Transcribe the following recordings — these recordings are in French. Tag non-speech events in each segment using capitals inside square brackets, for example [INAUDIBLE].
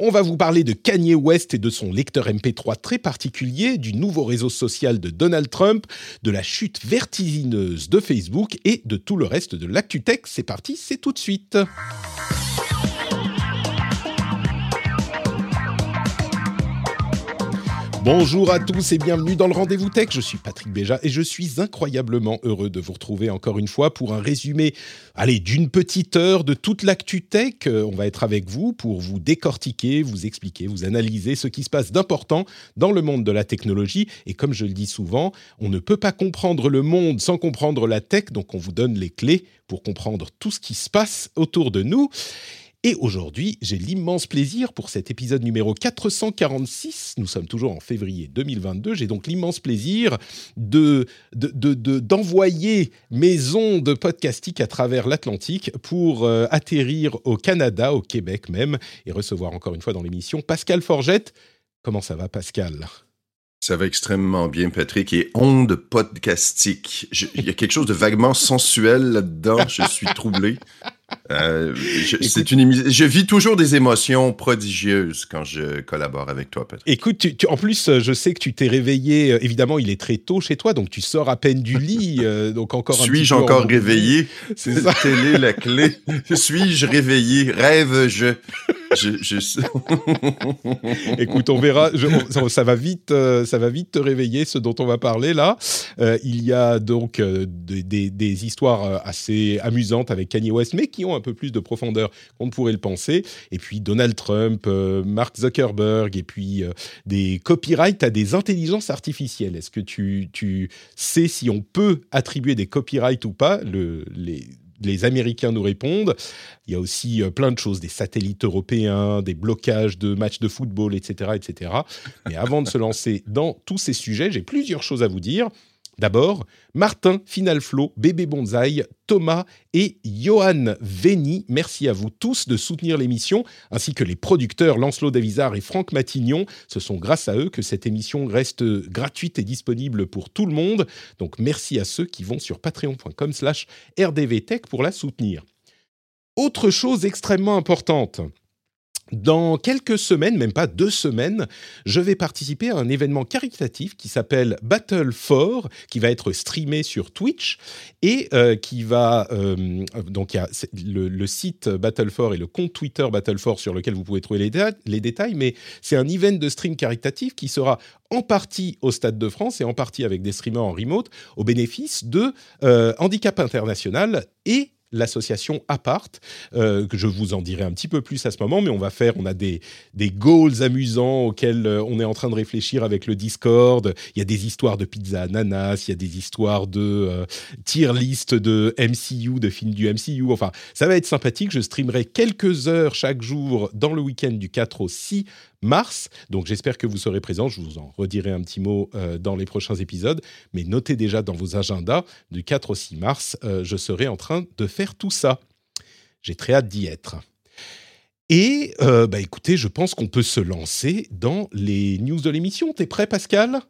On va vous parler de Kanye West et de son lecteur MP3 très particulier, du nouveau réseau social de Donald Trump, de la chute vertigineuse de Facebook et de tout le reste de l'ActuTech. C'est parti, c'est tout de suite. Bonjour à tous et bienvenue dans le Rendez-vous Tech. Je suis Patrick Béja et je suis incroyablement heureux de vous retrouver encore une fois pour un résumé, allez, d'une petite heure de toute l'actu tech. Euh, On va être avec vous pour vous décortiquer, vous expliquer, vous analyser ce qui se passe d'important dans le monde de la technologie. Et comme je le dis souvent, on ne peut pas comprendre le monde sans comprendre la tech, donc on vous donne les clés pour comprendre tout ce qui se passe autour de nous. Et aujourd'hui, j'ai l'immense plaisir pour cet épisode numéro 446, nous sommes toujours en février 2022, j'ai donc l'immense plaisir de, de, de- de- d'envoyer mes ondes podcastiques à travers l'Atlantique pour euh, atterrir au Canada, au Québec même, et recevoir encore une fois dans l'émission Pascal Forgette. Comment ça va Pascal? Ça va extrêmement bien, Patrick. Et onde podcastique. Il y a quelque chose de vaguement sensuel là-dedans. Je suis troublé. Euh, je, c'est une je vis toujours des émotions prodigieuses quand je collabore avec toi, Patrick. Écoute, tu- tu- en plus, euh, je sais que tu t'es réveillé, euh, évidemment, il est très tôt chez toi, donc tu sors à peine du lit, euh, donc encore Suis-je encore réveillé? C'est ça. Telle est la clé. Suis-je réveillé? Rêve-je? Je. [LAUGHS] Écoute, on verra. Ça, va vite, euh, ça va vite te réveiller. Ce dont on va parler là, Euh, il y a donc euh, des, histoires assez amusantes avec Kanye West, mais qui ont un peu plus de profondeur qu'on ne pourrait le penser. Et puis Donald Trump, Mark Zuckerberg, et puis des copyrights à des intelligences artificielles. Est-ce que tu, sais si on peut attribuer des copyrights ou pas? Le- les les Américains nous répondent. Il y a aussi euh, plein de choses, des satellites européens, des blocages de matchs de football, etc., etc. Mais avant de se lancer dans tous ces sujets, j'ai plusieurs choses à vous dire. D'abord, Martin, Final Flow, Bébé Bonsaï, Thomas et Johan Veni, merci à vous tous de soutenir l'émission, ainsi que les producteurs Lancelot Davizard et Franck Matignon. Ce sont grâce à eux que cette émission reste gratuite et disponible pour tout le monde. Donc merci à ceux qui vont sur patreon.com slash rdvtech pour la soutenir. Autre chose extrêmement importante. Dans quelques semaines, même pas deux semaines, je vais participer à un événement caritatif qui s'appelle Battle 4, qui va être streamé sur Twitch et euh, qui va euh, donc il y a le, le site Battle 4 et le compte Twitter Battle 4 sur lequel vous pouvez trouver les, les détails, mais c'est un event de stream caritatif qui sera en partie au Stade de France et en partie avec des streamers en remote au bénéfice de euh, Handicap International et l'association Apart, euh, que je vous en dirai un petit peu plus à ce moment, mais on va faire, on a des, des goals amusants auxquels euh, on est en train de réfléchir avec le Discord. Il y a des histoires de pizza ananas, il y a des histoires de euh, tier list de MCU, de films du MCU. Enfin, ça va être sympathique. Je streamerai quelques heures chaque jour dans le week-end du 4 au 6 mars. Donc j'espère que vous serez présents. Je vous en redirai un petit mot euh, dans les prochains épisodes. Mais notez déjà dans vos agendas, du 4 au 6 mars, euh, je serai en train de faire tout ça. J'ai très hâte d'y être. Et euh, bah écoutez, je pense qu'on peut se lancer dans les news de l'émission. T'es prêt, Pascal?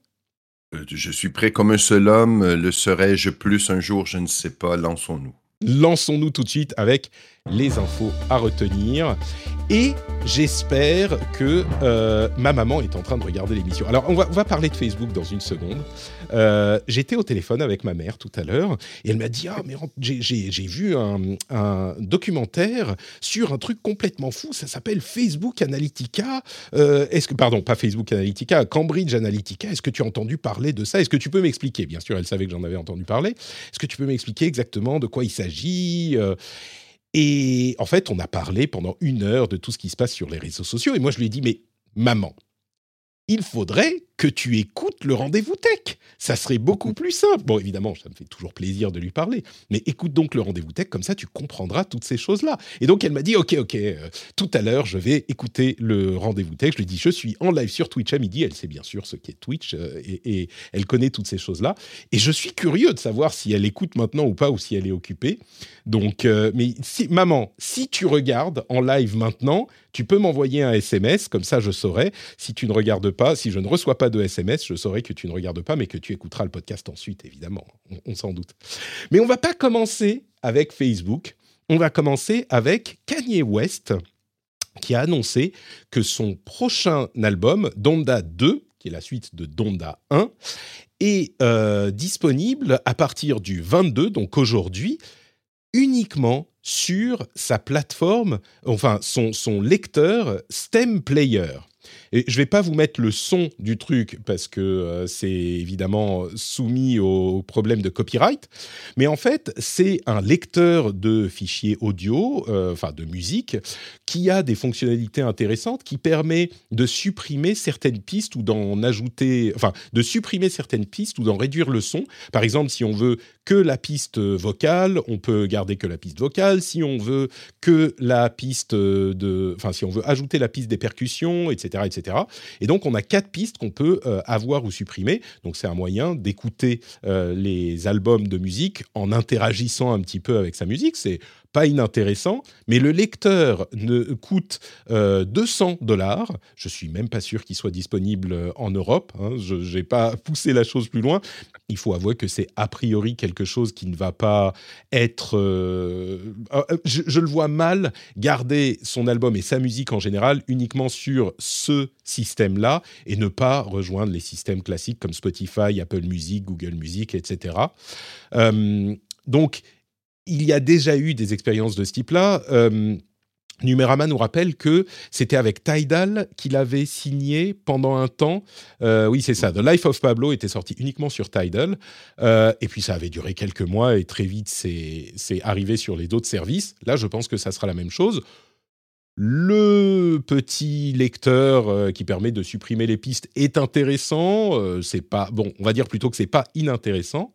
Je suis prêt comme un seul homme. Le serai-je plus un jour? Je ne sais pas. Lançons-nous. Lançons-nous tout de suite avec les infos à retenir. Et j'espère que euh, ma maman est en train de regarder l'émission. Alors, on va, on va parler de Facebook dans une seconde. Euh, J'étais au téléphone avec ma mère tout à l'heure et elle m'a dit Ah, mais j'ai- vu un, documentaire sur un truc complètement fou. Ça s'appelle Facebook Analytica. Euh, Est-ce que, pardon, pas Facebook Analytica, Cambridge Analytica. Est-ce que tu as entendu parler de ça? Est-ce que tu peux m'expliquer? Bien sûr, elle savait que j'en avais entendu parler. Est-ce que tu peux m'expliquer exactement de quoi il s'agit Et en fait, on a parlé pendant une heure de tout ce qui se passe sur les réseaux sociaux. Et moi, je lui ai dit, mais maman, il faudrait que tu écoutes le rendez-vous tech. Ça serait beaucoup plus simple. Bon, évidemment, ça me fait toujours plaisir de lui parler, mais écoute donc le rendez-vous tech, comme ça tu comprendras toutes ces choses-là. Et donc elle m'a dit, ok, ok, euh, tout à l'heure, je vais écouter le rendez-vous tech. Je lui dis, je suis en live sur Twitch à midi. Elle sait bien sûr ce qu'est Twitch euh, et, elle connaît toutes ces choses-là. Et je suis curieux de savoir si elle écoute maintenant ou pas, ou si elle est occupée. Donc, euh, mais maman, si tu regardes en live maintenant, tu peux m'envoyer un SMS, comme ça je saurai. Si tu ne regardes pas, si je ne reçois pas de SMS, je saurai que tu ne regardes pas, mais que tu écouteras le podcast ensuite, évidemment. On, s'en doute. Mais on va pas commencer avec Facebook. On va commencer avec Kanye West, qui a annoncé que son prochain album, Donda 2, qui est la suite de Donda 1, est euh, disponible à partir du 22, donc aujourd'hui, uniquement sur sa plateforme, enfin son, son lecteur Stem Player. Et je vais pas vous mettre le son du truc parce que euh, c'est évidemment soumis aux problèmes de copyright, mais en fait c'est un lecteur de fichiers audio, euh, enfin de musique, qui a des fonctionnalités intéressantes, qui permet de supprimer certaines pistes ou d'en ajouter, enfin de supprimer certaines pistes ou d'en réduire le son. Par exemple, si on veut que la piste vocale, on peut garder que la piste vocale. Si on veut que la piste de, enfin si on veut ajouter la piste des percussions, etc., etc. Et donc, on a quatre pistes qu'on peut euh, avoir ou supprimer. Donc, c'est un moyen d'écouter euh, les albums de musique en interagissant un petit peu avec sa musique. C'est pas inintéressant, mais le lecteur ne coûte 200 euh, dollars. Je suis même pas sûr qu'il soit disponible en Europe. Hein. Je n'ai pas [LAUGHS] poussé la chose plus loin. Il faut avouer que c'est a priori quelque chose qui ne va pas être. je, je, le vois mal garder son album et sa musique en général uniquement sur ce système-là et ne pas rejoindre les systèmes classiques comme Spotify, Apple Music, Google Music, etc. Euh, donc, il y a déjà eu des expériences de ce type-là. Euh, Numérama nous rappelle que c'était avec Tidal qu'il avait signé pendant un temps. Euh, oui, c'est ça. The Life of Pablo était sorti uniquement sur Tidal. Euh, et puis ça avait duré quelques mois et très vite c'est arrivé sur les autres services. Là, je pense que ça sera la même chose le petit lecteur euh, qui permet de supprimer les pistes est intéressant. C'est pas bon, on va dire plutôt que c'est pas inintéressant.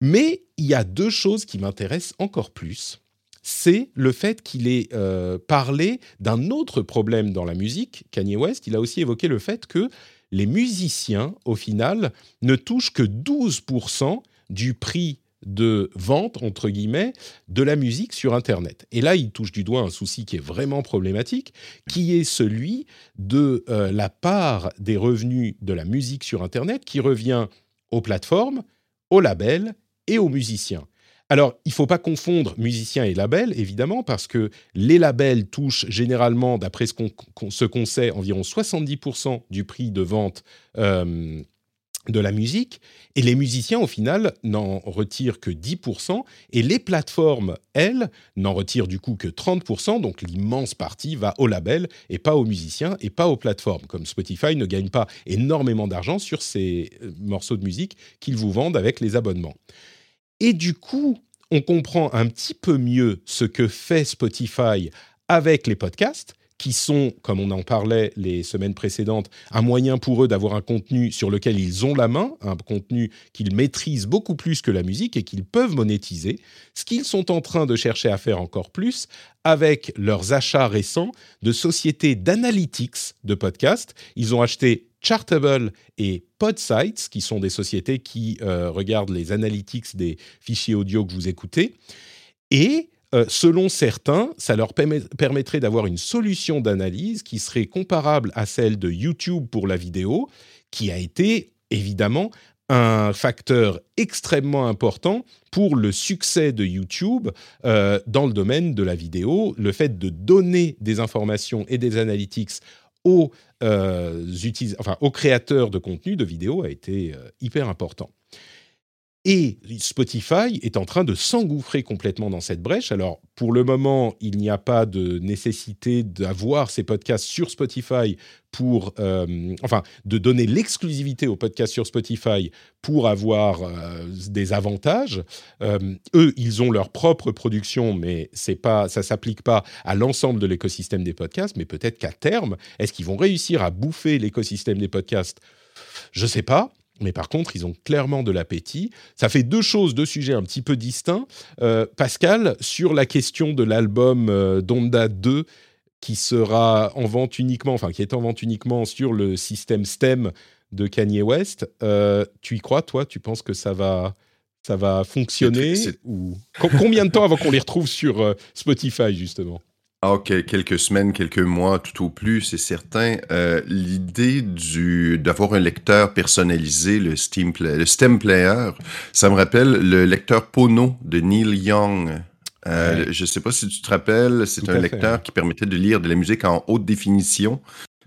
Mais il y a deux choses qui m'intéressent encore plus. C'est le fait qu'il ait euh, parlé d'un autre problème dans la musique. Kanye West, il a aussi évoqué le fait que les musiciens, au final, ne touchent que 12% du prix de vente, entre guillemets, de la musique sur Internet. Et là, il touche du doigt un souci qui est vraiment problématique, qui est celui de euh, la part des revenus de la musique sur Internet qui revient aux plateformes, aux labels et aux musiciens. Alors, il ne faut pas confondre musiciens et labels, évidemment, parce que les labels touchent généralement, d'après ce qu'on sait, environ 70% du prix de vente euh, de la musique, et les musiciens, au final, n'en retirent que 10%, et les plateformes, elles, n'en retirent du coup que 30%, donc l'immense partie va au label, et pas aux musiciens, et pas aux plateformes, comme Spotify ne gagne pas énormément d'argent sur ces euh, morceaux de musique qu'ils vous vendent avec les abonnements. Et du coup, on comprend un petit peu mieux ce que fait Spotify avec les podcasts, qui sont, comme on en parlait les semaines précédentes, un moyen pour eux d'avoir un contenu sur lequel ils ont la main, un contenu qu'ils maîtrisent beaucoup plus que la musique et qu'ils peuvent monétiser, ce qu'ils sont en train de chercher à faire encore plus avec leurs achats récents de sociétés d'analytics de podcasts. Ils ont acheté Chartable et Podsites, qui sont des sociétés qui euh, regardent les analytics des fichiers audio que vous écoutez. Et euh, selon certains, ça leur permettrait d'avoir une solution d'analyse qui serait comparable à celle de YouTube pour la vidéo, qui a été évidemment un facteur extrêmement important pour le succès de YouTube euh, dans le domaine de la vidéo. Le fait de donner des informations et des analytics aux, euh, aux créateurs de contenu de vidéo a été hyper important. Et Spotify est en train de s'engouffrer complètement dans cette brèche. Alors, pour le moment, il n'y a pas de nécessité d'avoir ces podcasts sur Spotify pour, euh, enfin, de donner l'exclusivité aux podcasts sur Spotify pour avoir euh, des avantages. Euh, eux, ils ont leur propre production, mais c'est pas, ça s'applique pas à l'ensemble de l'écosystème des podcasts. Mais peut-être qu'à terme, est-ce qu'ils vont réussir à bouffer l'écosystème des podcasts? Je sais pas. Mais par contre, ils ont clairement de l'appétit. Ça fait deux choses, deux sujets un petit peu distincts. Euh, Pascal, sur la question de l'album euh, Donda 2, qui sera en vente uniquement, enfin qui est en vente uniquement sur le système STEM de Kanye West, euh, tu y crois, toi? Tu penses que ça va, ça va fonctionner ou... Combien de temps avant qu'on les retrouve sur Spotify, justement? Ah, ok, quelques semaines, quelques mois, tout au plus, c'est certain. Euh, l'idée du d'avoir un lecteur personnalisé, le Steam le STEM Player, ça me rappelle le lecteur Pono de Neil Young. Euh, Je ne sais pas si tu te rappelles, c'est un lecteur qui permettait de lire de la musique en haute définition.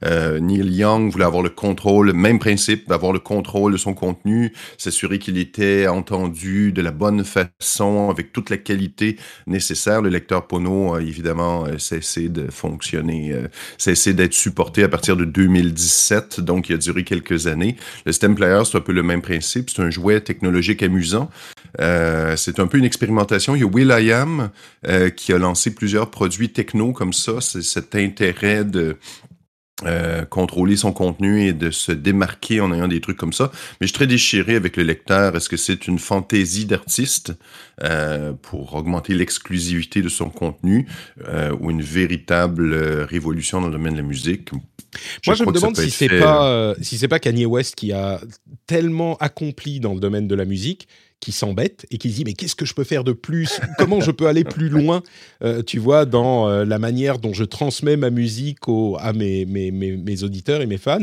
Euh, Neil Young voulait avoir le contrôle, même principe, d'avoir le contrôle de son contenu, s'assurer qu'il était entendu de la bonne façon, avec toute la qualité nécessaire. Le lecteur Pono a évidemment euh, cessé de fonctionner, euh, cessé d'être supporté à partir de 2017, donc il a duré quelques années. Le Stem Player, c'est un peu le même principe, c'est un jouet technologique amusant. Euh, c'est un peu une expérimentation. Il y a Will.i.am euh, qui a lancé plusieurs produits techno comme ça. C'est cet intérêt de euh, contrôler son contenu et de se démarquer en ayant des trucs comme ça. Mais je suis très déchiré avec le lecteur. Est-ce que c'est une fantaisie d'artiste euh, pour augmenter l'exclusivité de son contenu euh, ou une véritable révolution dans le domaine de la musique? Moi, je me demande si c'est pas si c'est pas Kanye West qui a tellement accompli dans le domaine de la musique qui s'embête et qui se dit mais qu'est-ce que je peux faire de plus? Comment je peux aller plus loin? Euh, Tu vois, dans euh, la manière dont je transmets ma musique à mes, mes, mes, auditeurs et mes fans.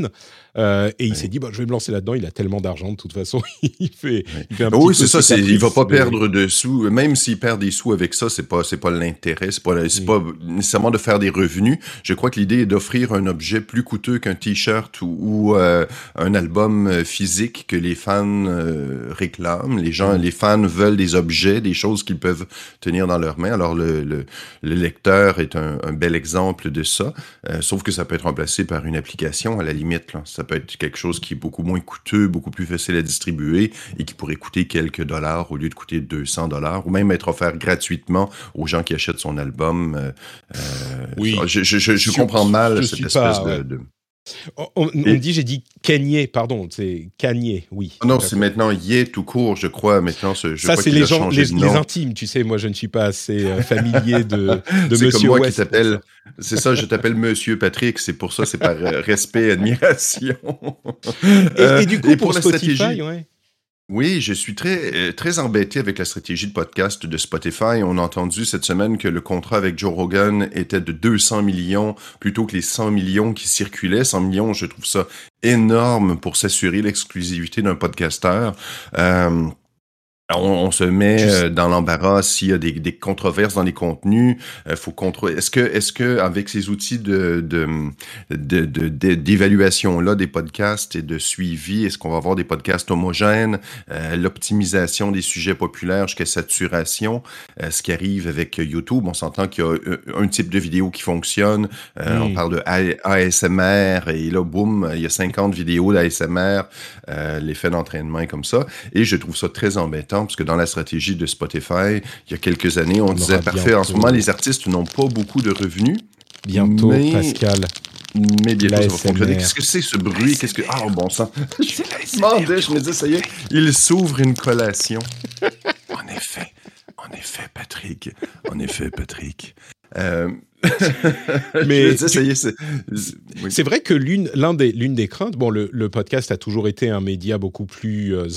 Euh, et il s'est dit, bah, je vais me lancer là-dedans. Il a tellement d'argent, de toute façon. [LAUGHS] il fait, il fait un Oui, c'est ça. Il va pas perdre de sous. Même s'il perd des sous avec ça, c'est pas, c'est pas l'intérêt. C'est pas, c'est pas nécessairement de faire des revenus. Je crois que l'idée est d'offrir un objet plus coûteux qu'un t-shirt ou, un album physique que les fans réclament. Les gens les fans veulent des objets, des choses qu'ils peuvent tenir dans leurs mains. Alors le, le, lecteur est un, bel exemple de ça, euh, sauf que ça peut être remplacé par une application à la limite. Là. Ça peut être quelque chose qui est beaucoup moins coûteux, beaucoup plus facile à distribuer et qui pourrait coûter quelques dollars au lieu de coûter 200 dollars, ou même être offert gratuitement aux gens qui achètent son album. Euh, euh, oui. Je, je, comprends mal cette espèce de, on, dit, j'ai dit Kanye, pardon, c'est Kanye, oui. Ah non, c'est maintenant Yé tout court, je crois. Maintenant, je ça c'est les gens, les, intimes, tu sais. Moi, je ne suis pas assez euh, [LAUGHS] familier de, de Monsieur comme moi qui t'appelle. C'est ça, je t'appelle Monsieur Patrick. C'est pour ça, c'est par euh, respect, admiration. et, du coup, euh, pour, la Spotify, stratégie, ouais. Oui, je suis très, euh, très embêté avec la stratégie de podcast de Spotify. On a entendu cette semaine que le contrat avec Joe Rogan était de 200 millions plutôt que les 100 millions qui circulaient. 100 millions, je trouve ça énorme pour s'assurer l'exclusivité d'un podcasteur. Euh, on, se met euh, dans l'embarras s'il y a des, des, controverses dans les contenus. Il euh, faut contrôler. Est-ce que, est-ce que avec ces outils de, de, d'évaluation là des podcasts et de suivi, est-ce qu'on va avoir des podcasts homogènes, euh, l'optimisation des sujets populaires jusqu'à saturation, ce qui arrive avec YouTube. On s'entend qu'il y a un type de vidéo qui fonctionne. On parle de ASMR et là, boum, il y a 50 vidéos d'ASMR. L'effet d'entraînement est comme ça. Et je trouve ça très embêtant parce que dans la stratégie de Spotify, il y a quelques années, on, disait parfait, en ce moment, les artistes n'ont pas beaucoup de revenus. Bientôt, Pascal. Mais bientôt, ça va fonctionner. Qu'est-ce que c'est ce bruit? Qu'est-ce que. Ah, bon sang. [LAUGHS] je demandais, je me disais, ça y est, il s'ouvre une collation. [LAUGHS] en effet, en effet, Patrick. En effet, Patrick. Euh, [LAUGHS] mais c'est vrai que l'une l'un des l'une des craintes, bon, le, le, podcast a toujours été un média beaucoup plus euh,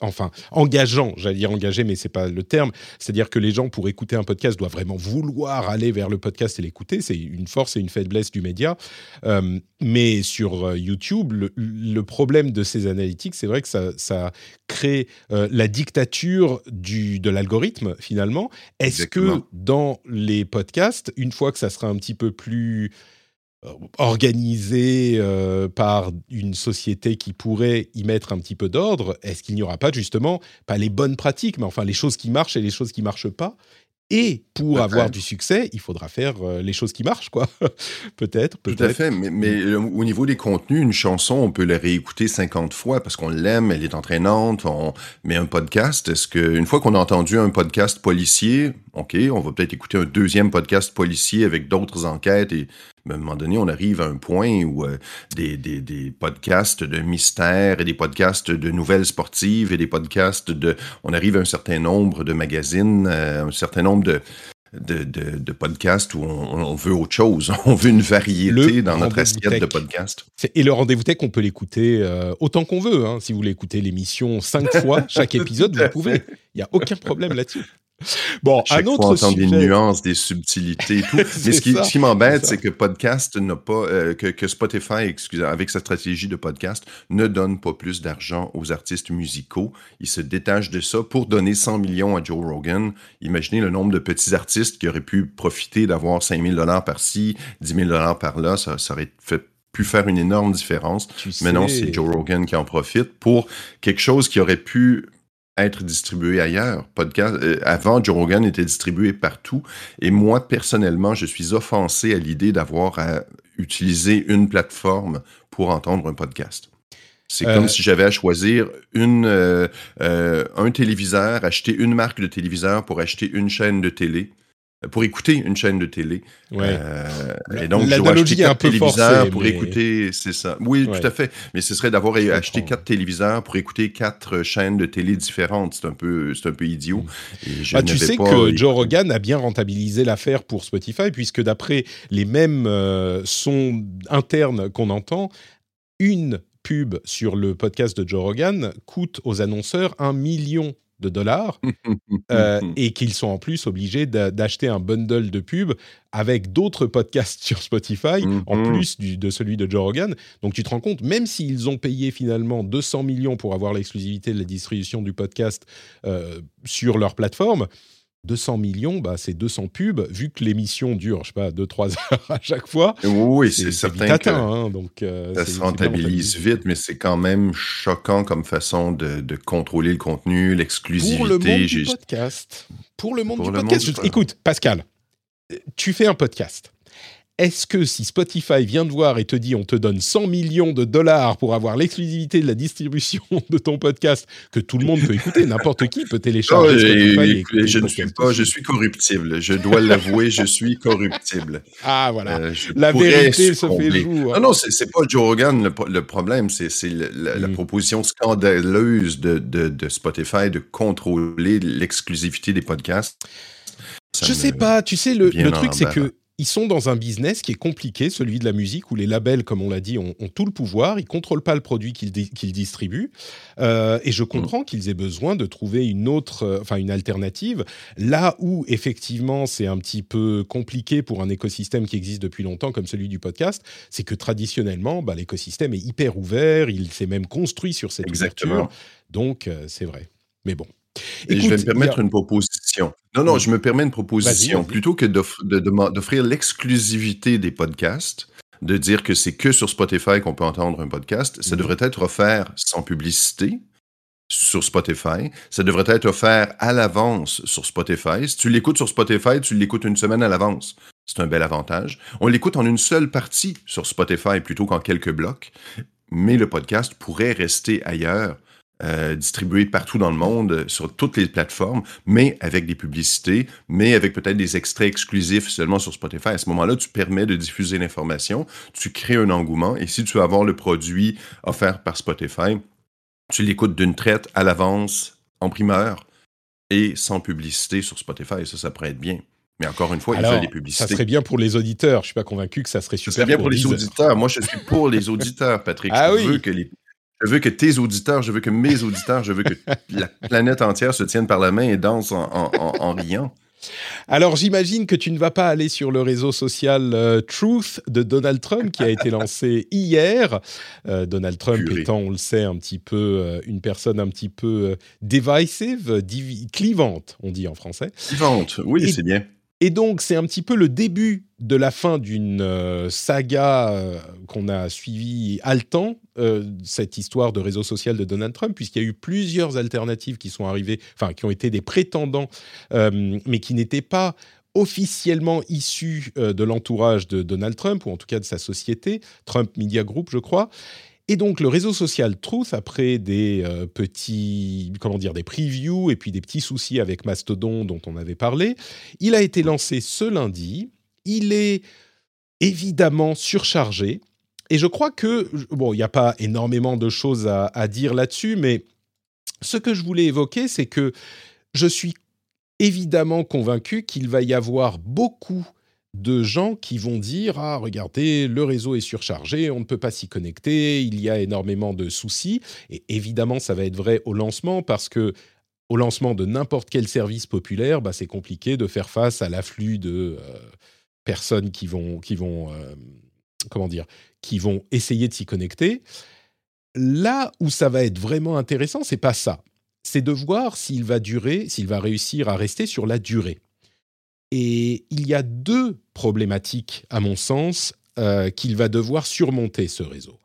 enfin engageant, j'allais dire engagé, mais c'est pas le terme. C'est-à-dire que les gens pour écouter un podcast doivent vraiment vouloir aller vers le podcast et l'écouter. C'est une force et une faiblesse du média. Euh, mais sur euh, YouTube, le, le, problème de ces analytiques, c'est vrai que ça, ça crée la dictature du de l'algorithme finalement. Est-ce que dans les podcasts, une fois que ça sera un petit peu plus organisé par une société qui pourrait y mettre un petit peu d'ordre, est-ce qu'il n'y aura pas justement, pas les bonnes pratiques, mais enfin les choses qui marchent et les choses qui marchent pas? Et pour avoir du succès, il faudra faire euh, les choses qui marchent, quoi. peut-être, [LAUGHS] peut-être. Tout à fait. Mais, mais euh, au niveau des contenus, une chanson, on peut la réécouter 50 fois parce qu'on l'aime, elle est entraînante. On... Mais un podcast, est-ce qu'une fois qu'on a entendu un podcast policier, OK, on va peut-être écouter un deuxième podcast policier avec d'autres enquêtes et à un moment donné, on arrive à un point où euh, des, des, des, podcasts de mystère et des podcasts de nouvelles sportives et des podcasts de... On arrive à un certain nombre de magazines, euh, un certain nombre de, de, de, podcasts où on, veut autre chose. [LAUGHS] On veut une variété dans notre assiette de podcasts. Et le rendez-vous tech, on peut l'écouter euh, autant qu'on veut. Hein. Si vous voulez écouter l'émission cinq fois, chaque [LAUGHS] épisode, vous pouvez. Il n'y a aucun problème là-dessus. Bon, un autre sujet. des nuances, des subtilités et tout. [LAUGHS] Mais ce qui, m'embête, c'est que podcast n'a pas, euh, que, Spotify, excusez, avec sa stratégie de podcast, ne donne pas plus d'argent aux artistes musicaux. Il se détache de ça pour donner 100 millions à Joe Rogan. Imaginez le nombre de petits artistes qui auraient pu profiter d'avoir 5 000 dollars par-ci, 10 000 dollars par-là. Ça, aurait pu faire une énorme différence. Mais non, c'est Joe Rogan qui en profite pour quelque chose qui aurait pu être distribué ailleurs. Podcast, euh, avant, Joe Rogan était distribué partout. Et moi, personnellement, je suis offensé à l'idée d'avoir à utiliser une plateforme pour entendre un podcast. C'est comme euh. si j'avais à choisir une, euh, un téléviseur, acheter une marque de téléviseur pour acheter une chaîne de télé pour écouter une chaîne de télé. Ouais. Euh, et donc, je dois acheter quatre téléviseurs pour écouter, c'est ça. Oui, tout à fait. Mais ce serait d'avoir acheté quatre téléviseurs pour écouter quatre chaînes de télé différentes. C'est un peu, c'est un peu idiot. bah, tu sais que Joe Rogan a bien rentabilisé l'affaire pour Spotify, puisque d'après les mêmes euh, sons internes qu'on entend, une pub sur le podcast de Joe Rogan coûte aux annonceurs un million de dollars [LAUGHS] euh, et qu'ils sont en plus obligés d'acheter un bundle de pubs avec d'autres podcasts [LAUGHS] sur Spotify en mm-hmm. plus de celui de Joe Rogan. Donc tu te rends compte, même s'ils ont payé finalement 200 millions pour avoir l'exclusivité de la distribution du podcast euh, sur leur plateforme, 200 millions, bah, c'est 200 pubs, vu que l'émission dure, je sais pas, 2-3 [LAUGHS] heures à chaque fois. Oui, c'est certain que hein, donc, euh, ça se rentabilise vite, mais c'est quand même choquant comme façon de, contrôler le contenu, l'exclusivité. Pour le monde du podcast. Pour le monde du podcast. Écoute, Pascal, tu fais un podcast est-ce que si Spotify vient de voir et te dit on te donne 100 millions de dollars pour avoir l'exclusivité de la distribution [LAUGHS] de ton podcast, que tout le monde peut écouter, n'importe qui peut télécharger Spotify Je ne suis pas, je suis corruptible. Je dois l'avouer, je suis corruptible. Ah voilà, euh, la vérité se fait jour. Non, non, c'est pas Joe Rogan le, problème, c'est la, mm. proposition scandaleuse de, de, Spotify de contrôler l'exclusivité des podcasts. je sais pas, tu sais, le, le truc c'est que ils sont dans un business qui est compliqué, celui de la musique, où les labels, comme on l'a dit, ont, tout le pouvoir. Ils contrôlent pas le produit qu'ils distribuent. Euh, et je comprends qu'ils aient besoin de trouver une autre, euh, enfin une alternative. Là où effectivement c'est un petit peu compliqué pour un écosystème qui existe depuis longtemps, comme celui du podcast, c'est que traditionnellement, bah, l'écosystème est hyper ouvert. Il s'est même construit sur cette ouverture. Donc euh, c'est vrai. Mais bon. Et je vais me permettre une proposition. Non, non, je me permets une proposition. Plutôt que d'offrir l'exclusivité des podcasts, de dire que c'est que sur Spotify qu'on peut entendre un podcast, ça mhm. devrait être offert sans publicité sur Spotify. Ça devrait être offert à l'avance sur Spotify. Si tu l'écoutes sur Spotify, tu l'écoutes une semaine à l'avance. C'est un bel avantage. On l'écoute en une seule partie sur Spotify plutôt qu'en quelques blocs, mais le podcast pourrait rester ailleurs euh, distribué partout dans le monde, sur toutes les plateformes, mais avec des publicités, mais avec peut-être des extraits exclusifs seulement sur Spotify. À ce moment-là, tu permets de diffuser l'information, tu crées un engouement, et si tu veux avoir le produit offert par Spotify, tu l'écoutes d'une traite à l'avance, en primeur, et sans publicité sur Spotify. Ça, ça pourrait être bien. Mais encore une fois, il faut des publicités. Ça serait bien pour les auditeurs. Je suis pas convaincu que ça serait super. Ça serait bien pour, les auditeurs. Moi, je suis pour les auditeurs, Patrick. Ah je veux que les, je veux que tes auditeurs, je veux que mes auditeurs, je veux que la planète entière se tienne par la main et danse en, riant. Alors j'imagine que tu ne vas pas aller sur le réseau social euh, Truth de Donald Trump qui a été lancé [LAUGHS] hier. Euh, Donald Trump étant, on le sait, un petit peu euh, une personne un petit peu divisive, clivante, on dit en français. Clivante, oui, c'est bien. Et donc, c'est un petit peu le début de la fin d'une euh, saga euh, qu'on a suivie haletant, euh, cette histoire de réseau social de Donald Trump, puisqu'il y a eu plusieurs alternatives qui sont arrivées, enfin, qui ont été des prétendants, mais qui n'étaient pas officiellement issus de l'entourage de Donald Trump, ou en tout cas de sa société, Trump Media Group, je crois. Et donc le réseau social Truth, après des euh, petits, comment dire, des previews et puis des petits soucis avec Mastodon dont on avait parlé, il a été lancé ce lundi. Il est évidemment surchargé. Et je crois que, bon, il n'y a pas énormément de choses à, à dire là-dessus, mais ce que je voulais évoquer, c'est que je suis évidemment convaincu qu'il va y avoir beaucoup de gens qui vont dire ah regardez le réseau est surchargé on ne peut pas s'y connecter il y a énormément de soucis. Et évidemment ça va être vrai au lancement parce que au lancement de n'importe quel service populaire bah, c'est compliqué de faire face à l'afflux de euh, personnes qui vont qui vont euh, comment dire qui vont essayer de s'y connecter. Là où ça va être vraiment intéressant c'est pas ça. C'est de voir s'il va durer s'il va réussir à rester sur la durée et il y a deux problématiques, à mon sens, euh, qu'il va devoir surmonter, ce réseau.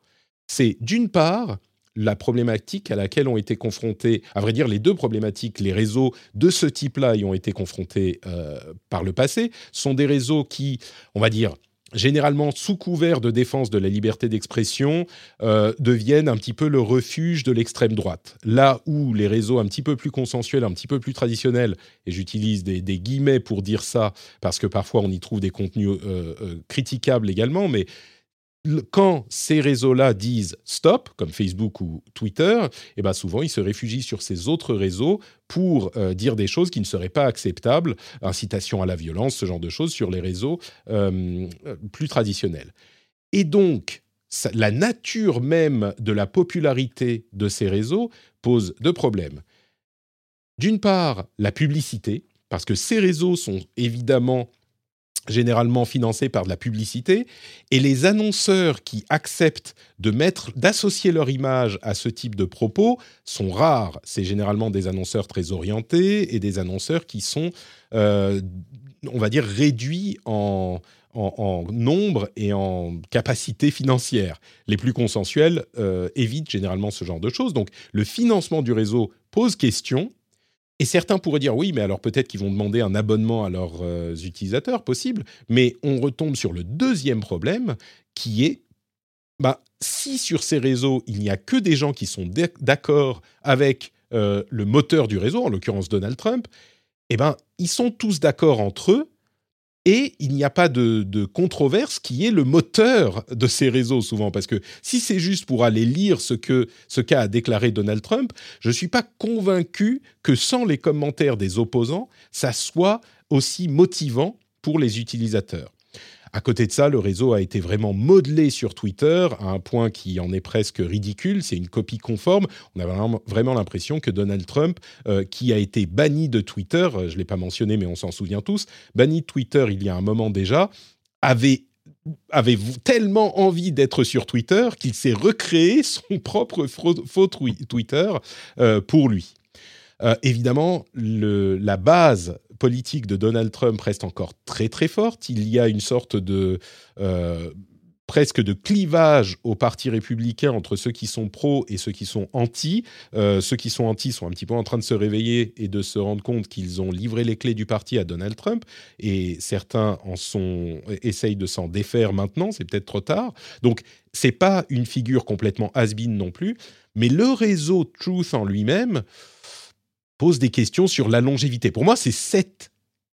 C'est d'une part la problématique à laquelle ont été confrontés, à vrai dire les deux problématiques, les réseaux de ce type-là y ont été confrontés euh, par le passé, sont des réseaux qui, on va dire, généralement sous couvert de défense de la liberté d'expression, euh, deviennent un petit peu le refuge de l'extrême droite. Là où les réseaux un petit peu plus consensuels, un petit peu plus traditionnels, et j'utilise des, guillemets pour dire ça, parce que parfois on y trouve des contenus euh, euh, critiquables également, mais quand ces réseaux-là disent stop, comme Facebook ou Twitter, eh ben souvent ils se réfugient sur ces autres réseaux pour euh, dire des choses qui ne seraient pas acceptables, incitation à la violence, ce genre de choses sur les réseaux euh, plus traditionnels. Et donc, la nature même de la popularité de ces réseaux pose deux problèmes. D'une part, la publicité, parce que ces réseaux sont évidemment généralement financés par de la publicité, et les annonceurs qui acceptent de mettre, d'associer leur image à ce type de propos sont rares. C'est généralement des annonceurs très orientés et des annonceurs qui sont, euh, on va dire, réduits en, en, nombre et en capacité financière. Les plus consensuels euh, évitent généralement ce genre de choses. Donc le financement du réseau pose question et certains pourraient dire oui, mais alors peut-être qu'ils vont demander un abonnement à leurs euh, utilisateurs, possible. Mais on retombe sur le deuxième problème qui est bah, si sur ces réseaux, il n'y a que des gens qui sont d'accord avec euh, le moteur du réseau, en l'occurrence Donald Trump, eh ben, ils sont tous d'accord entre eux et il n'y a pas de, controverse qui est le moteur de ces réseaux souvent. Parce que si c'est juste pour aller lire ce que ce qu'a déclaré Donald Trump, je ne suis pas convaincu que sans les commentaires des opposants, ça soit aussi motivant pour les utilisateurs. À côté de ça, le réseau a été vraiment modelé sur Twitter à un point qui en est presque ridicule. C'est une copie conforme. On a vraiment, l'impression que Donald Trump, euh, qui a été banni de Twitter, euh, je ne l'ai pas mentionné, mais on s'en souvient tous, banni de Twitter il y a un moment déjà, avait tellement envie d'être sur Twitter qu'il s'est recréé son propre faux Twitter euh, pour lui. évidemment, la base politique de Donald Trump reste encore très très forte. Il y a une sorte de euh, presque de clivage au Parti républicain entre ceux qui sont pro et ceux qui sont anti. Euh, ceux qui sont anti sont un petit peu en train de se réveiller et de se rendre compte qu'ils ont livré les clés du parti à Donald Trump et certains en sont essayent de s'en défaire maintenant. C'est peut-être trop tard. Donc c'est pas une figure complètement has-been non plus, mais le réseau Truth en lui-même pose des questions sur la longévité. Pour moi, c'est cet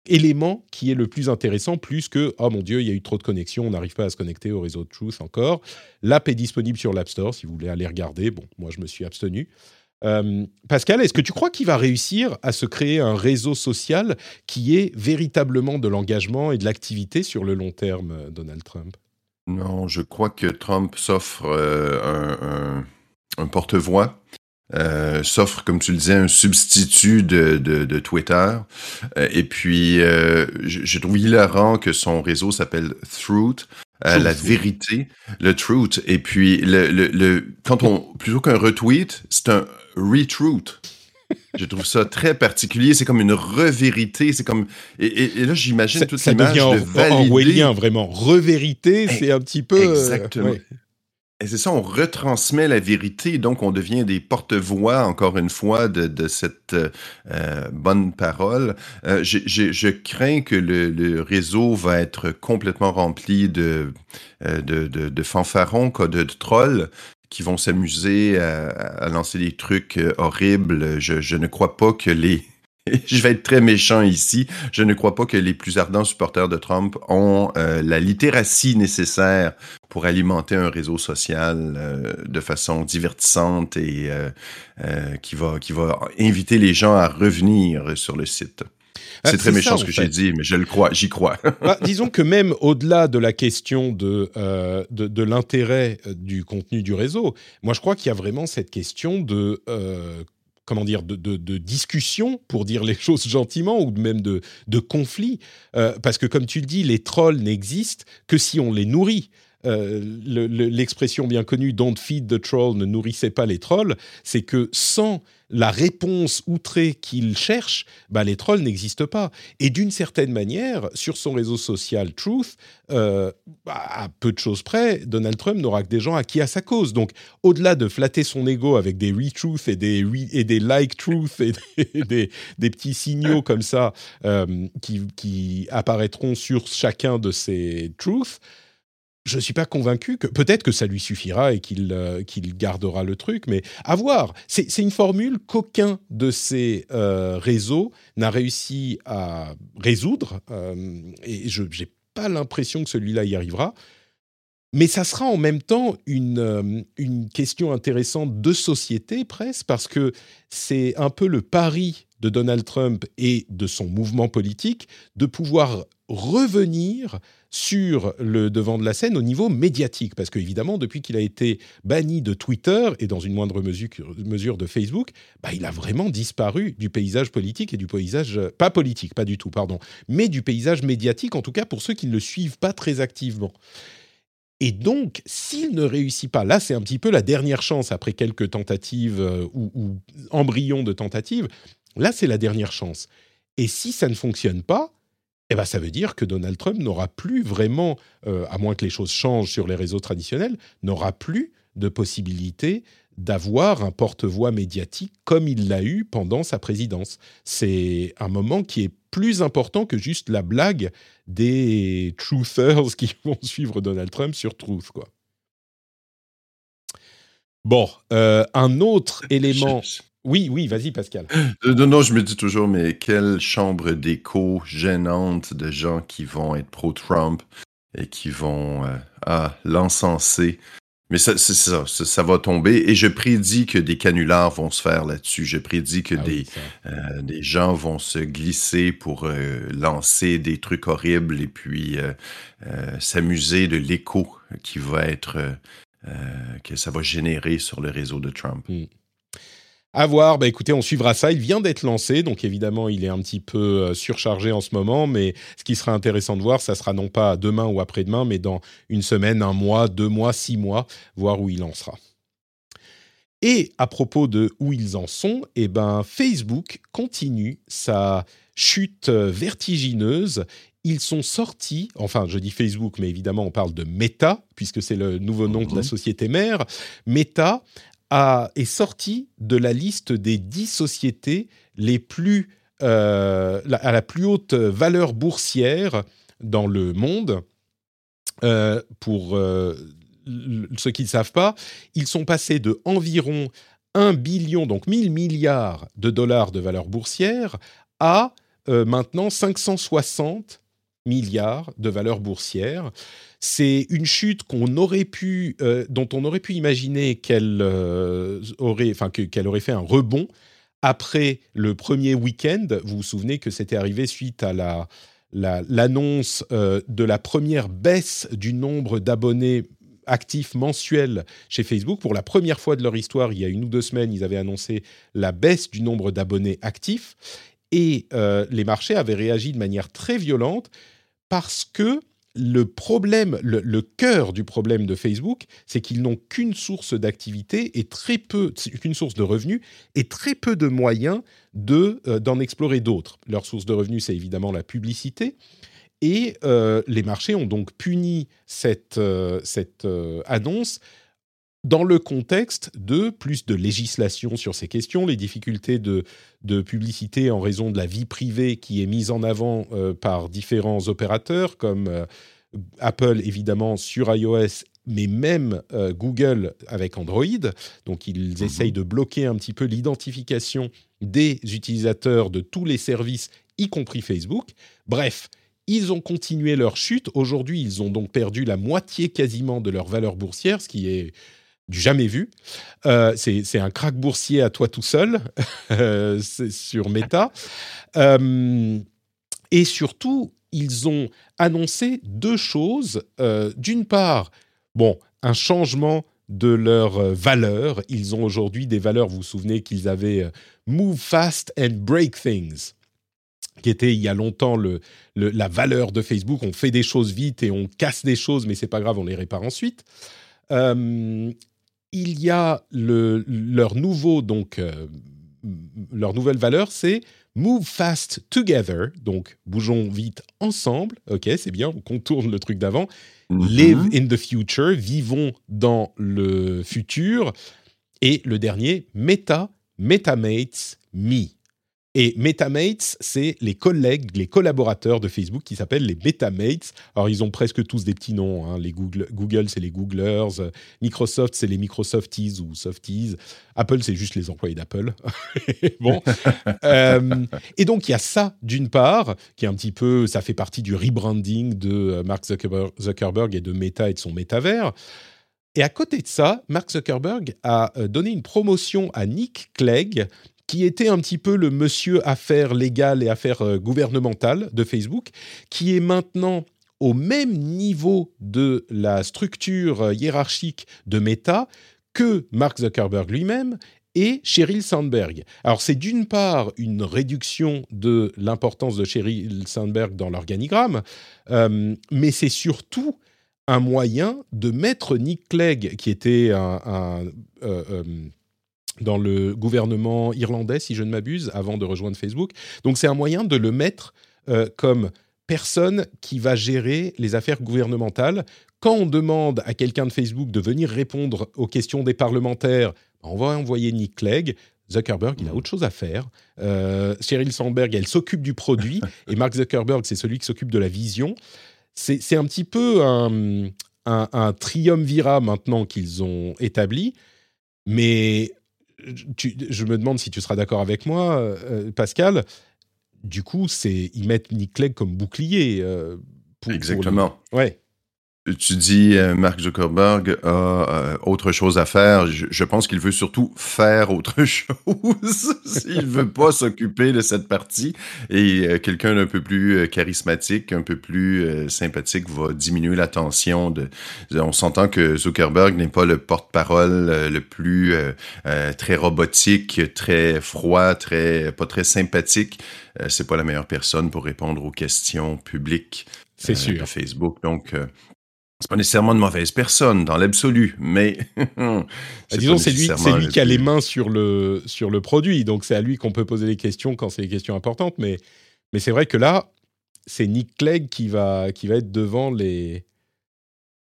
élément qui est le plus intéressant, plus que oh mon Dieu, il y a eu trop de connexions, on n'arrive pas à se connecter au réseau de Truth encore. L'app est disponible sur l'App Store si vous voulez aller regarder. Bon, moi, je me suis abstenu. Euh, Pascal, est-ce que tu crois qu'il va réussir à se créer un réseau social qui est véritablement de l'engagement et de l'activité sur le long terme, euh, Donald Trump? Non, je crois que Trump s'offre euh, un porte-voix euh, s'offre, comme tu le disais, un substitut de, de, de Twitter. Euh, et puis, euh, je, je, trouve hilarant que son réseau s'appelle Truth, la vérité, le truth. Et puis, le, le, le quand on, plutôt qu'un retweet, c'est un retruth. Je trouve ça très particulier. C'est comme une revérité. C'est comme et, là, j'imagine toute l'image de valider. en vraiment. Revérité, c'est un petit peu. euh, Exactement. ouais. C'est ça, on retransmet la vérité, donc on devient des porte-voix, encore une fois, de, de cette euh, bonne parole. Euh, j'ai- j'ai- je crains que le, le réseau va être complètement rempli de, euh, de, de, de fanfarons, de, de trolls qui vont s'amuser à, à lancer des trucs euh, horribles. Je, je ne crois pas que les... [LAUGHS] Je vais être très méchant ici. Je ne crois pas que les plus ardents supporters de Trump ont euh, la littératie nécessaire pour alimenter un réseau social euh, de façon divertissante et euh, qui, va, qui va inviter les gens à revenir sur le site. Ah, C'est très méchant ça, ce que j'ai dit, mais je le crois, j'y crois. [LAUGHS] Bah, disons que même au-delà de la question de, euh, de, de l'intérêt du contenu du réseau, moi je crois qu'il y a vraiment cette question de euh, comment dire de, de, discussion pour dire les [LAUGHS] choses gentiment ou même de, de conflit Euh, parce que comme tu le dis, les trolls n'existent que si on les nourrit. Euh, le- le- L'expression bien connue "Don't feed the troll", ne nourrissez pas les trolls, c'est que sans la réponse outrée qu'ils cherchent, bah, les trolls n'existent pas. Et d'une certaine manière, sur son réseau social Truth, euh, bah, à peu de choses près, Donald Trump n'aura que des gens acquis à sa cause. Donc, au-delà de flatter son ego avec des retruth et des, et des like truth et [LAUGHS] des petits signaux comme ça euh, qui, qui apparaîtront sur chacun de ces truths, je ne suis pas convaincu que peut-être que ça lui suffira et qu'il euh, gardera le truc, mais à voir. C'est c'est une formule qu'aucun de ces euh, réseaux n'a réussi à résoudre, euh, et je n'ai pas l'impression que celui-là y arrivera. Mais ça sera en même temps une, euh, une question intéressante de société presque, parce que c'est un peu le pari de Donald Trump et de son mouvement politique de pouvoir revenir sur le devant de la scène au niveau médiatique. Parce qu'évidemment, depuis qu'il a été banni de Twitter et dans une moindre mesure, mesure de Facebook, bah, il a vraiment disparu du paysage politique et du paysage... euh, Pas politique, pas du tout, pardon, mais du paysage médiatique, en tout cas pour ceux qui ne le suivent pas très activement. Et donc, s'il ne réussit pas, là c'est un petit peu la dernière chance après quelques tentatives euh, ou, embryons de tentatives, là c'est la dernière chance. Et si ça ne fonctionne pas, eh ben, ça veut dire que Donald Trump n'aura plus vraiment, euh, à moins que les choses changent sur les réseaux traditionnels, n'aura plus de possibilité d'avoir un porte-voix médiatique comme il l'a eu pendant sa présidence. C'est un moment qui est plus important que juste la blague des truthers qui [LAUGHS] vont suivre Donald Trump sur Truth, quoi. Bon, euh, un autre [LAUGHS] élément. Oui, oui, vas-y, Pascal. Euh, Non, non, je me dis toujours, mais quelle chambre d'écho gênante de gens qui vont être pro-Trump et qui vont euh, ah, l'encenser. Mais ça, c'est ça, ça, ça va tomber. Et je prédis que des canulars vont se faire là-dessus. Je prédis que Ah des, oui, euh, des gens vont se glisser pour euh, lancer des trucs horribles et puis euh, s'amuser de l'écho qui va être que ça va générer sur le réseau de Trump. À voir, bah écoutez, on suivra ça. Il vient d'être lancé, donc évidemment, il est un petit peu euh, surchargé en ce moment, mais ce qui sera intéressant de voir, ça sera non pas demain ou après-demain, mais dans une semaine, un mois, deux mois, six mois, voir où il en sera. Et à propos de où ils en sont, eh ben, Facebook continue sa chute euh, vertigineuse. Ils sont sortis, enfin je dis Facebook, mais évidemment on parle de Meta, puisque c'est le nouveau nom de la Mhm. société mère. Meta est sorti de la liste des 10 sociétés les plus, euh, à la plus haute valeur boursière dans le monde. Euh, pour euh, ceux qui ne savent pas, ils sont passés de environ 1 billion, donc 1000 milliards de dollars de valeur boursière, à maintenant 560 milliards de valeur boursière. C'est une chute euh, dont on aurait pu imaginer qu'elle euh, qu'elle aurait fait un rebond après le premier week-end. Vous vous souvenez que c'était arrivé suite à la la- l'annonce euh, de la première baisse du nombre d'abonnés actifs mensuels chez Facebook. Pour la première fois de leur histoire, il y a une ou deux semaines, ils avaient annoncé la baisse du nombre d'abonnés actifs. Et les marchés avaient réagi de manière très violente parce que le problème, le, cœur du problème de Facebook, c'est qu'ils n'ont qu'une source d'activité et très peu, qu'une source de revenus et très peu de moyens de euh, d'en explorer d'autres. Leur source de revenus, c'est évidemment la publicité. Et euh, les marchés ont donc puni cette, euh, cette annonce dans le contexte de plus de législation sur ces questions, les difficultés de, de publicité en raison de la vie privée qui est mise en avant euh, par différents opérateurs comme euh, Apple évidemment sur iOS mais même euh, Google avec Android. Donc ils mhm. essayent de bloquer un petit peu l'identification des utilisateurs de tous les services, y compris Facebook. Bref, ils ont continué leur chute. Aujourd'hui, ils ont donc perdu la moitié quasiment de leur valeur boursière, ce qui est du jamais vu. Euh, c'est un crack boursier à toi tout seul [LAUGHS] euh, sur Meta. Euh, et surtout, ils ont annoncé deux choses. D'une part, bon, un changement de leurs valeurs. Ils ont aujourd'hui des valeurs, vous vous souvenez qu'ils avaient Move Fast and Break Things qui était il y a longtemps le, la valeur de Facebook. On fait des choses vite et on casse des choses, mais c'est pas grave, on les répare ensuite il y a le, leur nouveau, donc, euh, leur nouvelle valeur, c'est Move Fast Together, donc bougeons vite ensemble. Ok, c'est bien, on contourne le truc d'avant. Mm-hmm. Live in the future, vivons dans le futur. Et le dernier, Meta, MetaMates, Me. Et MetaMates, c'est les collègues, les collaborateurs de Facebook qui s'appellent les MetaMates. Alors, ils ont presque tous des petits noms. Hein. Les Google, Google c'est les Googlers. Microsoft, c'est les Microsofties ou Softies. Apple, c'est juste les employés d'Apple. [LAUGHS] bon. [LAUGHS] Euh, et donc, il y a ça, d'une part, qui est un petit peu, ça fait partie du rebranding de euh, Mark Zuckerberg et de Meta et de son métavers. Et à côté de ça, Mark Zuckerberg a euh, donné une promotion à Nick Clegg, qui était un petit peu le monsieur affaires légales et affaires euh, gouvernementales de Facebook, qui est maintenant au même niveau de la structure euh, hiérarchique de Meta que Mark Zuckerberg lui-même et Sheryl Sandberg. Alors c'est d'une part une réduction de l'importance de Sheryl Sandberg dans l'organigramme, euh, mais c'est surtout un moyen de mettre Nick Clegg, qui était un, dans le gouvernement irlandais, si je ne m'abuse, avant de rejoindre Facebook. Donc c'est un moyen de le mettre euh, comme personne qui va gérer les affaires gouvernementales. Quand on demande à quelqu'un de Facebook de venir répondre aux questions des parlementaires, on va envoyer Nick Clegg. Zuckerberg, il a autre chose à faire. Euh, Sheryl Sandberg, elle s'occupe du produit. [LAUGHS] et Mark Zuckerberg, c'est celui qui s'occupe de la vision. C'est un petit peu un, un, un triumvirat maintenant qu'ils ont établi. Mais je me demande si tu seras d'accord avec moi, euh, Pascal. Du coup, c'est ils mettent Nick Clegg comme bouclier. Euh, Exactement. ouais. Tu dis euh, Mark Zuckerberg a euh, autre chose à faire. Je, pense qu'il veut surtout faire autre [LAUGHS] chose. Il veut pas s'occuper de cette partie. Et euh, quelqu'un d'un peu plus charismatique, un peu plus sympathique va diminuer la tension. De, on s'entend que Zuckerberg n'est pas le porte-parole le plus très robotique, très froid, très pas très sympathique. C'est pas la meilleure personne pour répondre aux questions publiques. C'est sûr. De Facebook. Donc, c'est pas nécessairement de mauvaise personne dans l'absolu, mais [LAUGHS] bah, disons c'est lui, c'est lui qui a les mains sur le sur le produit, donc c'est à lui qu'on peut poser des questions quand c'est des questions importantes. Mais mais c'est vrai que là, c'est Nick Clegg qui va qui va être devant les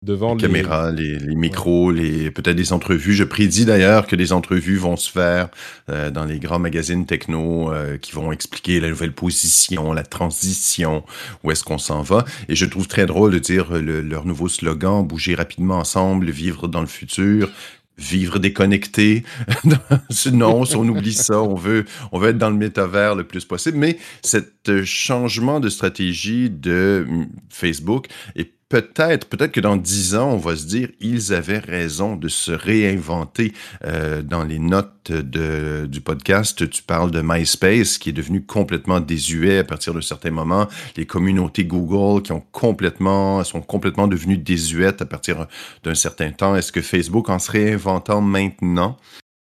devant les, caméras, les, micros, les peut-être des entrevues. Je prédis d'ailleurs que des entrevues vont se faire euh, dans les grands magazines techno euh, qui vont expliquer la nouvelle position, la transition, où est-ce qu'on s'en va. Et je trouve très drôle de dire leur nouveau slogan bouger rapidement ensemble, vivre dans le futur vivre déconnecté. [LAUGHS] non, on oublie ça, on veut, on veut être dans le métavers le plus possible. Mais cet changement de stratégie de mm, Facebook est peut-être, peut-être que dans dix ans, on va se dire, ils avaient raison de se réinventer. Euh, dans les notes de, du podcast, tu parles de MySpace qui est devenu complètement désuet à partir d'un certain moment. Les communautés Google qui ont complètement, sont complètement devenues désuètes à partir d'un certain temps. Est-ce que Facebook, en se réinventant maintenant,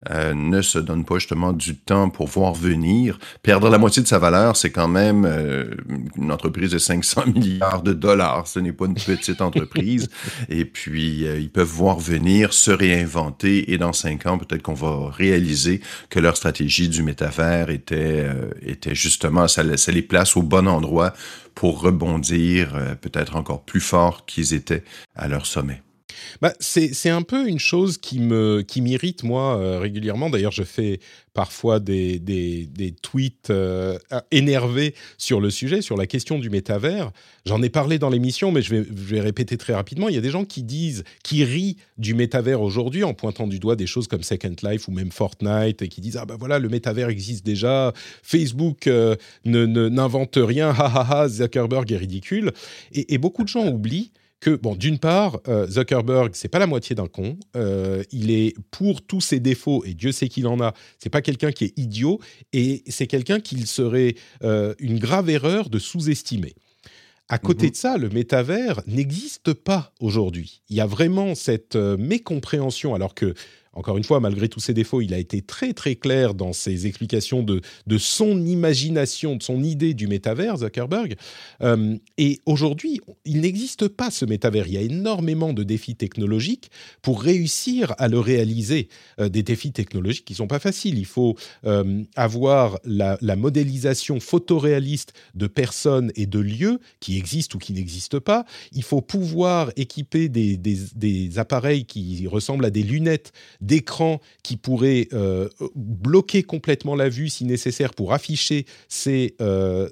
euh, ne se donne pas justement du temps pour voir venir. Perdre la moitié de sa valeur, c'est quand même euh, une entreprise de 500 [LAUGHS] milliards de dollars. Ce n'est pas une petite entreprise. [LAUGHS] Et puis, euh, ils peuvent voir venir, se réinventer et dans cinq ans, peut-être qu'on va réaliser que leur stratégie du métavers était, était justement, ça, ça les place au bon endroit pour rebondir peut-être encore plus fort qu'ils étaient à leur sommet. Bah, c'est un peu une chose qui m'irrite moi euh, régulièrement. D'ailleurs, je fais parfois des, tweets euh, énervés sur le sujet, sur la question du métavers. J'en ai parlé dans l'émission, mais je vais, répéter très rapidement. Il y a des gens qui disent, qui rient du métavers aujourd'hui en pointant du doigt des choses comme Second Life ou même Fortnite et qui disent ah ben voilà le métavers existe déjà, Facebook euh, n'invente rien, ha ha ha, Zuckerberg est ridicule. Et beaucoup de gens oublient que, bon, d'une part, euh, Zuckerberg, c'est pas la moitié d'un con. Euh, il est pour tous ses défauts, et Dieu sait qu'il en a. C'est pas quelqu'un qui est idiot, et c'est quelqu'un qu'il serait euh, une grave erreur de sous-estimer. À côté mhm. de ça, le métavers n'existe pas aujourd'hui. Il y a vraiment cette mécompréhension, alors que encore une fois, malgré tous ses défauts, il a été très très clair dans ses explications de, son imagination, de son idée du métavers, Zuckerberg. Euh, et aujourd'hui, il n'existe pas ce métavers. Il y a énormément de défis technologiques pour réussir à le réaliser. Euh, des défis technologiques qui ne sont pas faciles. Il faut euh, avoir la, modélisation photoréaliste de personnes et de lieux qui existent ou qui n'existent pas. Il faut pouvoir équiper des appareils qui ressemblent à des lunettes d'écran qui pourrait euh, bloquer complètement la vue si nécessaire pour afficher ces euh,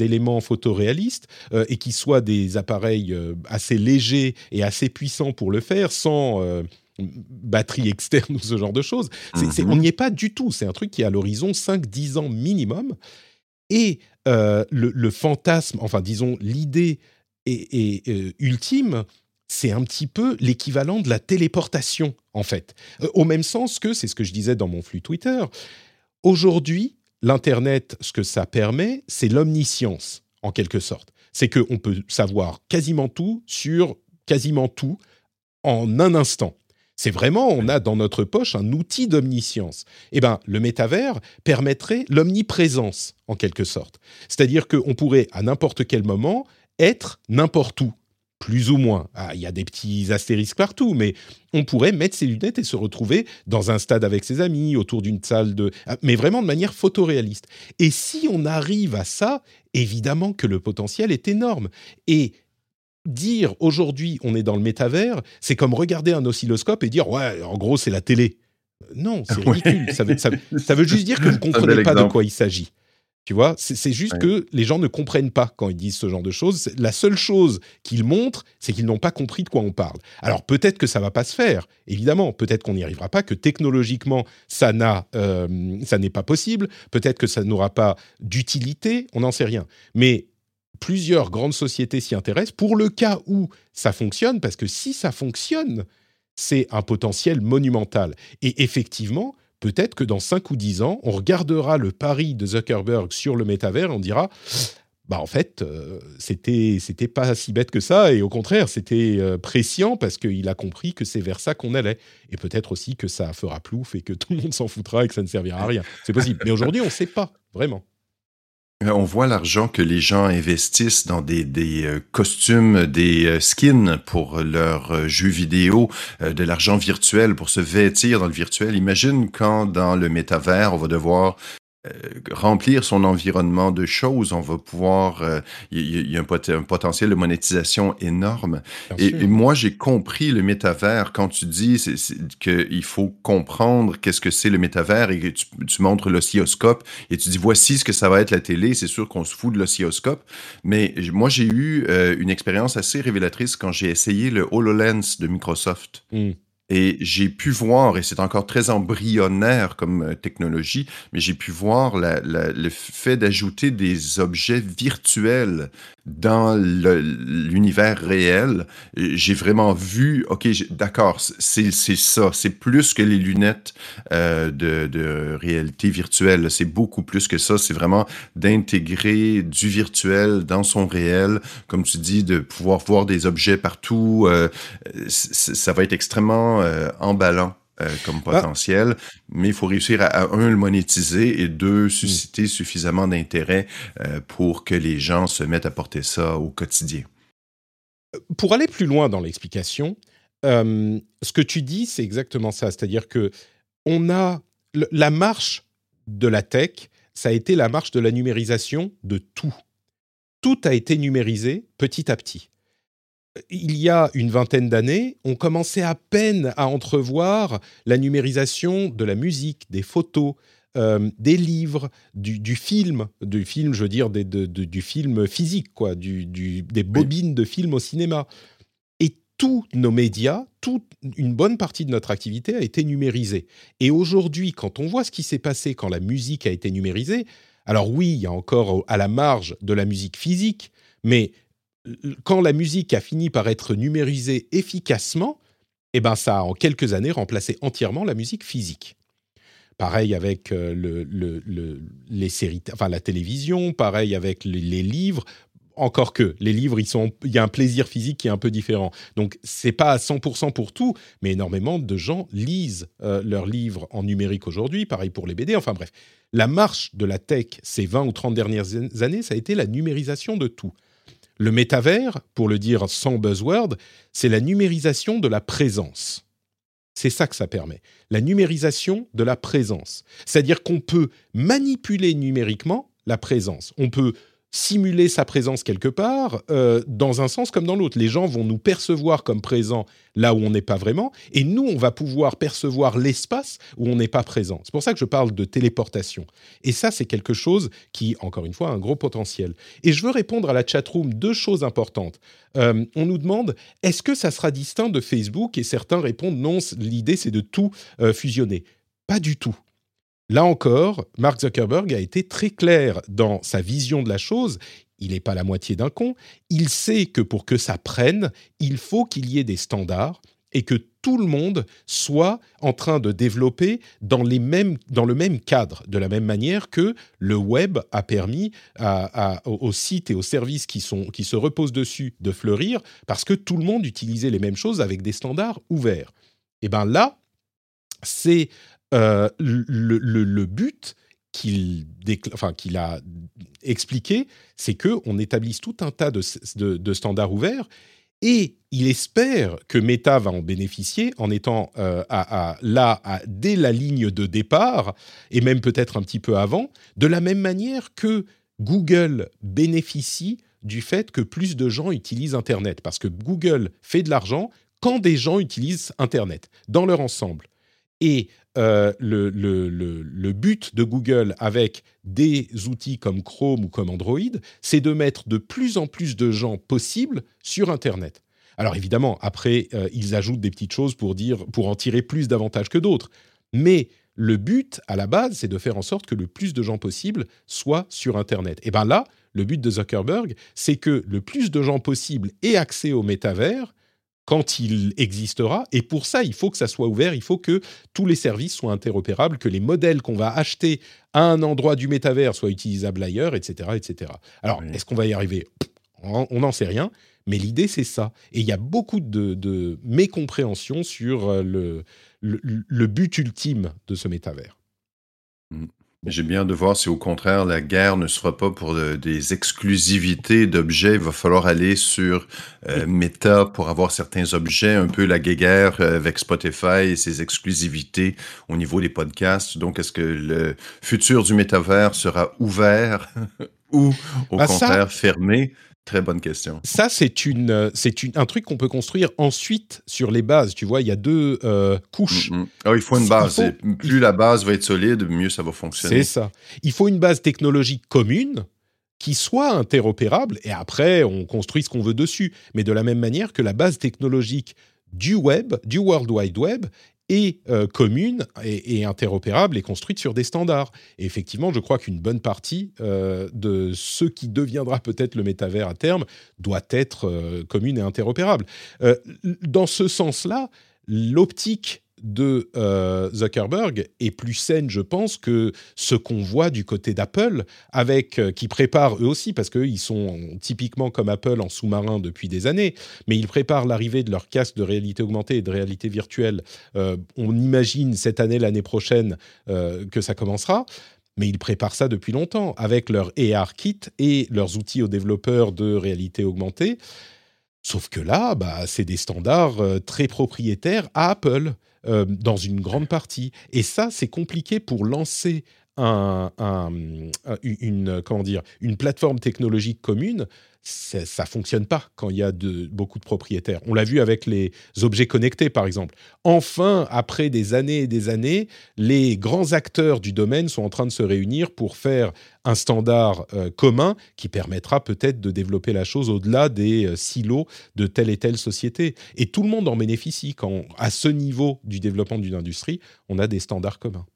éléments photoréalistes euh, et qui soient des appareils assez légers et assez puissants pour le faire sans batterie externe [LAUGHS] ou ce genre de choses. On n'y est pas du tout. C'est un truc qui est à l'horizon 5-10 ans minimum. Et le, fantasme, enfin disons l'idée est, ultime, c'est un petit peu l'équivalent de la téléportation, en fait. Euh, au même sens que, c'est ce que je disais dans mon flux Twitter, aujourd'hui, l'Internet, ce que ça permet, c'est l'omniscience, en quelque sorte. C'est qu'on peut savoir quasiment tout sur quasiment tout en un instant. C'est vraiment, on a dans notre poche un outil d'omniscience. Eh bien, le métavers permettrait l'omniprésence, en quelque sorte. C'est-à-dire qu'on pourrait, à n'importe quel moment, être n'importe où plus ou moins. Ah, il y a des petits astérisques partout, mais on pourrait mettre ses lunettes et se retrouver dans un stade avec ses amis, autour d'une salle de... Ah, mais vraiment de manière photoréaliste. Et si on arrive à ça, évidemment que le potentiel est énorme. Et dire aujourd'hui on est dans le métavers, c'est comme regarder un oscilloscope et dire ouais, en gros c'est la télé. Non, c'est [LAUGHS] ridicule. ça, veut, juste dire que vous ne comprenez pas de quoi il s'agit. Tu vois, c'est juste que les gens ne comprennent pas quand ils disent ce genre de choses. La seule chose qu'ils montrent, c'est qu'ils n'ont pas compris de quoi on parle. Alors peut-être que ça va pas se faire, évidemment. Peut-être qu'on n'y arrivera pas, que technologiquement ça n'a, euh, ça n'est pas possible. Peut-être que ça n'aura pas d'utilité. On n'en sait rien. Mais plusieurs grandes sociétés s'y intéressent pour le cas où ça fonctionne, parce que si ça fonctionne, c'est un potentiel monumental. Et effectivement, peut-être que dans 5 ou 10 ans, on regardera le pari de Zuckerberg sur le métavers et on dira bah en fait, euh, c'était pas si bête que ça, et au contraire, c'était euh, parce qu'il a compris que c'est vers ça qu'on allait. Et peut-être aussi que ça fera plouf et que tout le monde s'en foutra et que ça ne servira à rien. C'est possible. Mais aujourd'hui, on ne sait pas, vraiment. Euh, on voit l'argent que les gens investissent dans des, des euh, costumes, des euh, skins pour leurs jeux vidéo, de l'argent virtuel pour se vêtir dans le virtuel. Imagine quand dans le métavers, on va devoir remplir son environnement de choses, on va pouvoir, il euh, y, a un, potentiel de monétisation énorme. Et, moi, j'ai compris le métavers quand tu dis qu'il faut comprendre qu'est-ce que c'est le métavers et que tu, montres l'oscilloscope et tu dis voici ce que ça va être la télé. C'est sûr qu'on se fout de l'oscilloscope, mais moi, j'ai eu euh, une expérience assez révélatrice quand j'ai essayé le HoloLens de Microsoft. Mmh. Et j'ai pu voir, et c'est encore très embryonnaire comme euh, technologie, mais j'ai pu voir le fait d'ajouter des objets virtuels dans l'univers réel. J'ai vraiment vu, ok, d'accord, c'est ça, c'est plus que les lunettes euh, de, de, réalité virtuelle, c'est beaucoup plus que ça, c'est vraiment d'intégrer du virtuel dans son réel, comme tu dis, de pouvoir voir des objets partout, euh, ça va être extrêmement euh, emballant comme bah potentiel, mais il faut réussir à, un, le monétiser et deux, susciter suffisamment d'intérêt pour que les gens se mettent à porter ça au quotidien. Pour aller plus loin dans l'explication, ce que tu dis, c'est exactement ça. C'est-à-dire que on a la marche de la tech, ça a été la marche de la numérisation de tout. Tout a été numérisé petit à petit. Il y a une vingtaine d'années, on commençait à peine à entrevoir la numérisation de la musique, des photos, euh, des livres, du, film, du film, je veux dire, du film physique, quoi, des bobines de films au cinéma tous nos médias, toute une bonne partie de notre activité a été numérisée. Et aujourd'hui, quand on voit ce qui s'est passé quand la musique a été numérisée, alors oui, il y a encore à la marge de la musique physique, mais quand la musique a fini par être numérisée efficacement, eh ben ça a en quelques années remplacé entièrement la musique physique. Pareil avec euh, le, les séries, enfin la télévision, pareil avec les livres encore que les livres, il y a un plaisir physique qui est un peu différent. Donc c'est pas à 100% pour tout, mais énormément de gens lisent euh, leurs livres en numérique aujourd'hui. Pareil pour les BD. Enfin bref, la marche de la tech ces 20 ou 30 dernières années, ça a été la numérisation de tout. Le métavers, pour le dire sans buzzword, c'est la numérisation de la présence. C'est ça que ça permet. La numérisation de la présence. C'est-à-dire qu'on peut manipuler numériquement la présence. On peut simuler sa présence quelque part, euh, dans un sens comme dans l'autre. Les gens vont nous percevoir comme présents là où on n'est pas vraiment, et nous, on va pouvoir percevoir l'espace où on n'est pas présent. C'est pour ça que je parle de téléportation. Et ça, c'est quelque chose qui, encore une fois, a un gros potentiel. Et je veux répondre à la chatroom deux choses importantes. Euh, on nous demande, est-ce que ça sera distinct de Facebook? Et certains répondent, non, l'idée, c'est de tout euh, fusionner. Pas du tout. Là encore, Mark Zuckerberg a été très clair dans sa vision de la chose. Il n'est pas la moitié d'un con. Il sait que pour que ça prenne, il faut qu'il y ait des standards et que tout le monde soit en train de développer dans, le même cadre, de la même manière que le web a permis aux sites et aux services qui, qui se reposent dessus de fleurir, parce que tout le monde utilisait les mêmes choses avec des standards ouverts. Et bien là, c'est euh, le, but qu'il a expliqué, c'est qu'on établisse tout un tas de, standards ouverts et il espère que Meta va en bénéficier en étant euh, là dès la ligne de départ et même peut-être un petit peu avant, de la même manière que Google bénéficie du fait que plus de gens utilisent Internet, parce que Google fait de l'argent quand des gens utilisent Internet dans leur ensemble. Euh, le, but de Google avec des outils comme Chrome ou comme Android, c'est de mettre de plus en plus de gens possibles sur Internet. Alors évidemment, après, euh, ils ajoutent des petites choses pour, dire, pour en tirer plus d'avantages que d'autres. Mais le but, à la base, c'est de faire en sorte que le plus de gens possibles soient sur Internet. Et bien là, le but de Zuckerberg, c'est que le plus de gens possibles aient accès au métavers quand il existera. Et pour ça, il faut que ça soit ouvert, il faut que tous les services soient interopérables, que les modèles qu'on va acheter à un endroit du métavers soient utilisables ailleurs, etc. etc. Alors, est-ce qu'on va y arriver? On n'en sait rien, mais l'idée, c'est ça. Et il y a beaucoup de, de mécompréhension sur euh, le, le, but ultime de ce métavers. Mmh. J'ai bien de voir si au contraire la guerre ne sera pas pour des exclusivités d'objets. Il va falloir aller sur euh, Meta pour avoir certains objets, un peu la guerre euh, avec Spotify et ses exclusivités au niveau des podcasts. Donc, est-ce que le futur du métavers sera ouvert [LAUGHS] ou au bah, contraire fermé? Très bonne question. Ça, c'est une, c'est une, un truc qu'on peut construire ensuite sur les bases. Tu vois, il y a deux euh, couches. Mm, mm. Ah, il faut une base. Plus la base va être solide, mieux ça va fonctionner. C'est ça. Il faut une base technologique commune qui soit interopérable et après, on construit ce qu'on veut dessus. Mais de la même manière que la base technologique du web, du World Wide Web, euh, commune et, interopérable et construite sur des standards. Et effectivement, je crois qu'une bonne partie euh, de ce qui deviendra peut-être le métavers à terme doit être euh, commune et interopérable. dans ce sens-là, l'optique de euh, Zuckerberg est plus saine, je pense, que ce qu'on voit du côté d'Apple, avec euh, qui préparent eux aussi, parce qu'ils sont typiquement comme Apple en sous-marin depuis des années, mais ils préparent l'arrivée de leur casque de réalité augmentée et de réalité virtuelle. Euh, on imagine cette année, l'année prochaine, que ça commencera. Mais ils préparent ça depuis longtemps avec leur AR kit et leurs outils aux développeurs de réalité augmentée. Sauf que là, bah, c'est des standards très propriétaires à Apple, euh, dans une grande partie. Et ça, c'est compliqué pour lancer un, une, comment une plateforme technologique commune ça fonctionne pas quand il y a beaucoup de propriétaires. On l'a vu avec les objets connectés, par exemple. Enfin, après des années et des années, les grands acteurs du domaine sont en train de se réunir pour faire un standard euh, commun qui permettra peut-être de développer la chose au-delà des euh, silos de telle et telle société. Et tout le monde en bénéficie quand, à ce niveau du développement d'une industrie, on a des standards communs.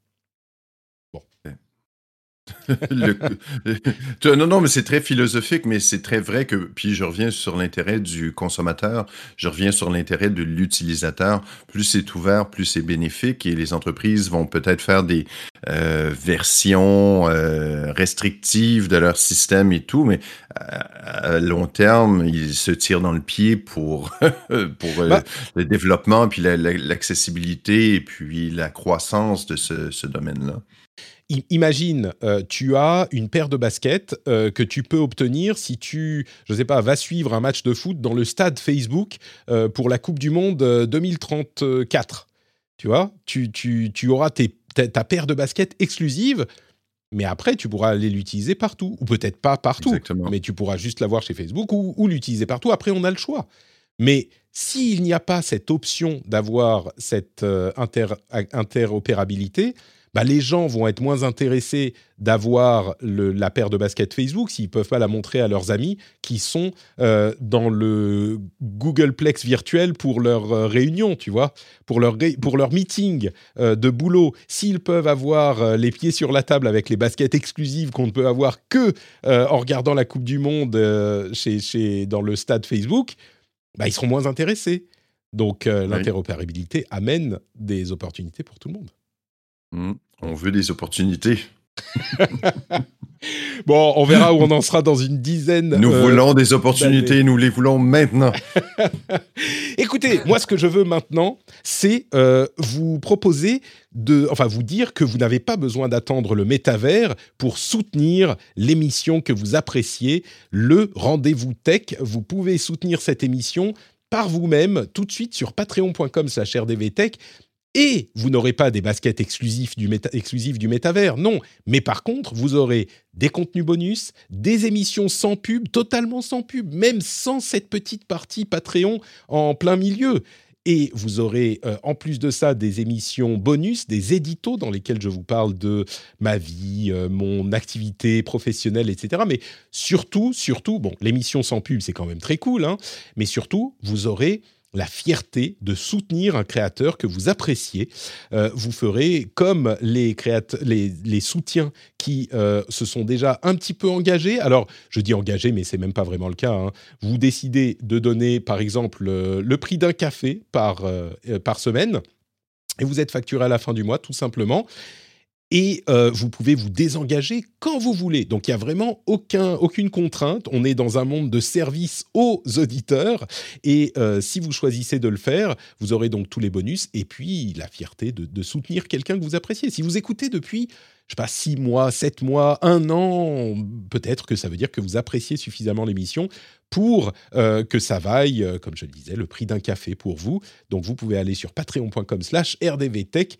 [LAUGHS] non, non, mais c'est très philosophique, mais c'est très vrai que, puis je reviens sur l'intérêt du consommateur, je reviens sur l'intérêt de l'utilisateur. Plus c'est ouvert, plus c'est bénéfique et les entreprises vont peut-être faire des euh, versions euh, restrictives de leur système et tout, mais à, long terme, ils se tirent dans le pied pour, [LAUGHS] pour euh, bah le développement, puis l'accessibilité et puis la croissance de ce, ce domaine-là imagine, euh, tu as une paire de baskets euh, que tu peux obtenir si tu, je ne sais pas, vas suivre un match de foot dans le stade Facebook euh, pour la Coupe du Monde 2034. Tu vois, tu, tu, tu auras ta, paire de baskets exclusive. Mais après, tu pourras aller l'utiliser partout, ou peut-être pas partout, mais tu pourras juste l'avoir chez Facebook ou, l'utiliser partout. Après, on a le choix. Mais s'il n'y a pas cette option d'avoir cette interopérabilité, bah, les gens vont être moins intéressés d'avoir la paire de baskets Facebook s'ils ne peuvent pas la montrer à leurs amis qui sont euh, dans le Googleplex virtuel pour leur euh, réunion, tu vois, pour leur, pour leur meeting euh, de boulot. S'ils peuvent avoir les pieds sur la table avec les baskets exclusives qu'on ne peut avoir que en regardant la Coupe du Monde chez, chez, dans le stade Facebook, bah, ils seront moins intéressés. Donc l'interopérabilité amène des opportunités pour tout le monde. Mmh. On veut des opportunités. [LAUGHS] bon, on verra où on en sera dans une dizaine. Nous euh, voulons des opportunités, nous les voulons maintenant. [LAUGHS] Écoutez, moi, ce que je veux maintenant, c'est euh, vous proposer de, enfin, vous dire que vous n'avez pas besoin d'attendre le métavers pour soutenir l'émission que vous appréciez, le rendez-vous tech. Vous pouvez soutenir cette émission par vous-même tout de suite sur patreon.com/rdvtech et vous n'aurez pas des baskets exclusives du, métavers, non. Mais par contre, vous aurez des contenus bonus, des émissions sans pub, totalement sans pub, même sans cette petite partie Patreon en plein milieu. Et vous aurez euh, en plus de ça des émissions bonus, des éditos dans lesquels je vous parle de ma vie, euh, mon activité professionnelle, etc. Mais surtout, surtout, bon, l'émission sans pub, c'est quand même très cool, hein, mais surtout, vous aurez la fierté de soutenir un créateur que vous appréciez. Euh, vous ferez comme les, les, soutiens qui euh, se sont déjà un petit peu engagés. Alors, je dis engagés, mais c'est même pas vraiment le cas. Hein. Vous décidez de donner, par exemple, le, prix d'un café par, euh, par semaine et vous êtes facturé à la fin du mois, tout simplement et euh, vous pouvez vous désengager quand vous voulez. Donc il y a vraiment aucun, aucune contrainte. On est dans un monde de service aux auditeurs et euh, si vous choisissez de le faire, vous aurez donc tous les bonus et puis la fierté de, soutenir quelqu'un que vous appréciez. Si vous écoutez depuis je sais pas, six mois, sept mois, un an, peut-être que ça veut dire que vous appréciez suffisamment l'émission pour euh, que ça vaille, comme je le disais, le prix d'un café pour vous. Donc vous pouvez aller sur patreon.com slash rdvtech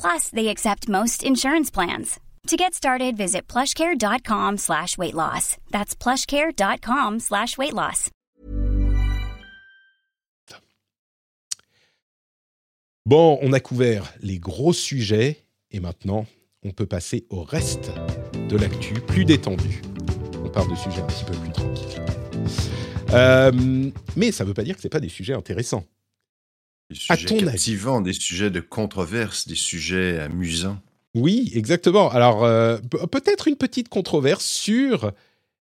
Plus, they accept most insurance plans. To get started, visit plushcare.com slash weight loss. That's plushcare.com slash weight loss. Bon, on a couvert les gros sujets et maintenant, on peut passer au reste de l'actu plus détendu. On parle de sujets un petit peu plus tranquilles. Euh, mais ça ne veut pas dire que ce pas des sujets intéressants. Des sujets captivants, des sujets de controverse, des sujets amusants. Oui, exactement. Alors, euh, peut-être une petite controverse sur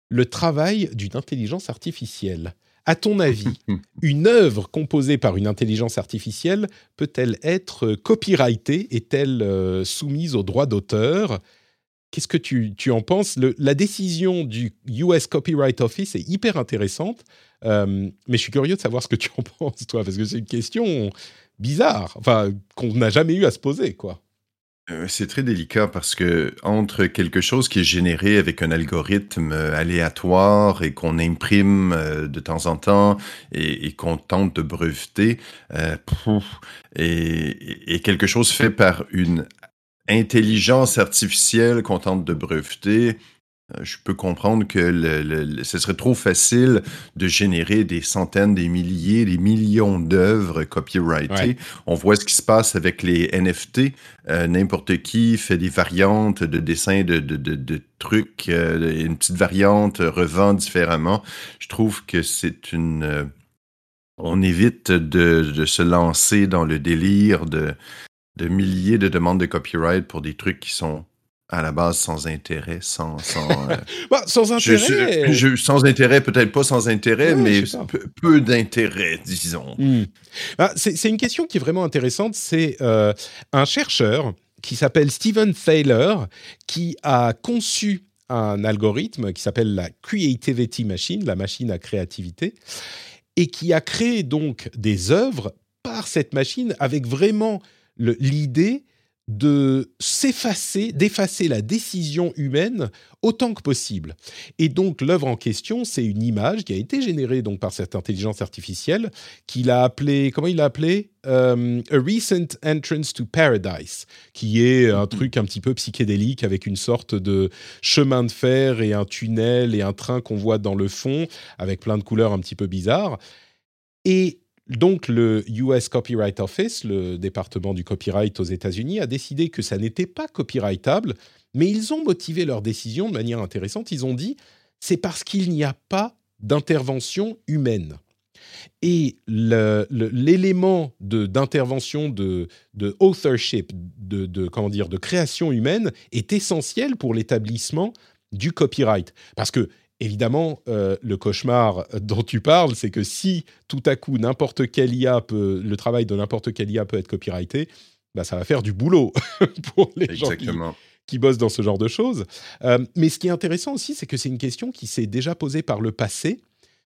le travail d'une intelligence artificielle. À ton avis, [LAUGHS] une œuvre composée par une intelligence artificielle peut-elle être copyrightée? Est-elle euh, soumise aux droits d'auteur? Qu'est-ce que tu, en penses? La décision du US Copyright Office est hyper intéressante, euh, mais je suis curieux de savoir ce que tu en [LAUGHS] penses, toi, parce que c'est une question bizarre, enfin, qu'on n'a jamais eu à se poser, quoi. Euh, c'est très délicat parce que entre quelque chose qui est généré avec un algorithme euh, aléatoire et qu'on imprime de temps en temps et, qu'on tente de breveter, et, quelque chose fait par une intelligence artificielle qu'on tente de breveter, euh, je peux comprendre que le, ce serait trop facile de générer des centaines, des milliers, des millions d'œuvres copyrightées. On voit ce qui se passe avec les NFT. Euh, n'importe qui fait des variantes de dessins de, de, de, trucs, euh, une petite variante revend différemment. Je trouve que c'est une... on évite de, se lancer dans le délire de, de milliers de demandes de copyright pour des trucs qui sont à la base sans intérêt, sans... Sans, euh, [LAUGHS] bah, sans intérêt Sans intérêt, peut-être pas sans intérêt, mais peu, d'intérêt, disons. Hmm. Bah, c'est une question qui est vraiment intéressante. C'est euh, un chercheur qui s'appelle Stephen Thaler, qui a conçu un algorithme qui s'appelle la Creativity Machine, la machine à créativité, et qui a créé donc des œuvres par cette machine avec vraiment l'idée de s'effacer, d'effacer la décision humaine autant que possible. Et donc l'œuvre en question, c'est une image qui a été générée donc par cette intelligence artificielle qu'il a appelé, comment il l'a appelé euh, A Recent Entrance to Paradise, qui est un truc un petit peu psychédélique avec une sorte de chemin de fer et un tunnel et un train qu'on voit dans le fond avec plein de couleurs un petit peu bizarres. Et donc le US Copyright Office, le département du copyright aux États-Unis, a décidé que ça n'était pas copyrightable, mais ils ont motivé leur décision de manière intéressante. Ils ont dit c'est parce qu'il n'y a pas d'intervention humaine. Et l'élément d'intervention de, authorship, de, comment dire, de création humaine est essentiel pour l'établissement du copyright. Parce que évidemment, euh, le cauchemar dont tu parles, c'est que si tout à coup n'importe quel IA peut, le travail de n'importe quel IA peut être copyrighté, bah, ça va faire du boulot [LAUGHS] pour les gens qui, bossent dans ce genre de choses. Euh, mais ce qui est intéressant aussi, c'est que c'est une question qui s'est déjà posée par le passé.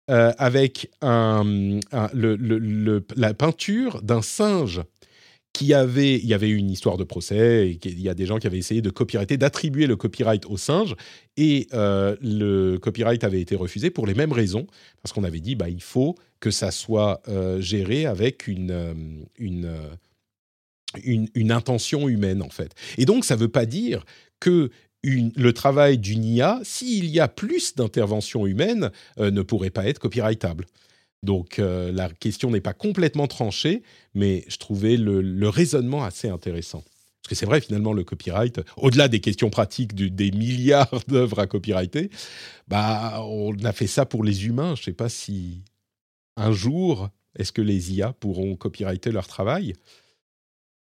Euh, avec un, la peinture d'un singe qui avait, il y avait eu une histoire de procès, et il y a des gens qui avaient essayé de copyrighter, d'attribuer le copyright au singe, et euh, le copyright avait été refusé pour les mêmes raisons, parce qu'on avait dit, bah, il faut que ça soit euh, géré avec une, euh, une, une, intention humaine, en fait. Et donc, ça ne veut pas dire que le travail d'une IA, s'il y a plus d'intervention humaine, ne pourrait pas être copyrightable. Donc euh, la question n'est pas complètement tranchée, mais je trouvais le, raisonnement assez intéressant. Parce que c'est vrai, finalement, le copyright, au-delà des questions pratiques des milliards [LAUGHS] d'œuvres à copyrighter, bah, on a fait ça pour les humains. Je ne sais pas si un jour, est-ce que les IA pourront copyrighter leur travail?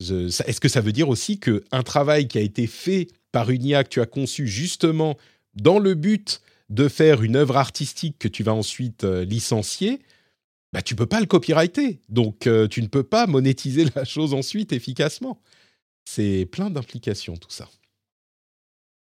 Est-ce que ça veut dire aussi qu'un travail qui a été fait par une IA que tu as conçu justement dans le but de faire une œuvre artistique que tu vas ensuite euh, licencier, bah, tu peux pas le copyrighter. Donc, euh, tu ne peux pas monétiser la chose ensuite efficacement. C'est plein d'implications, tout ça.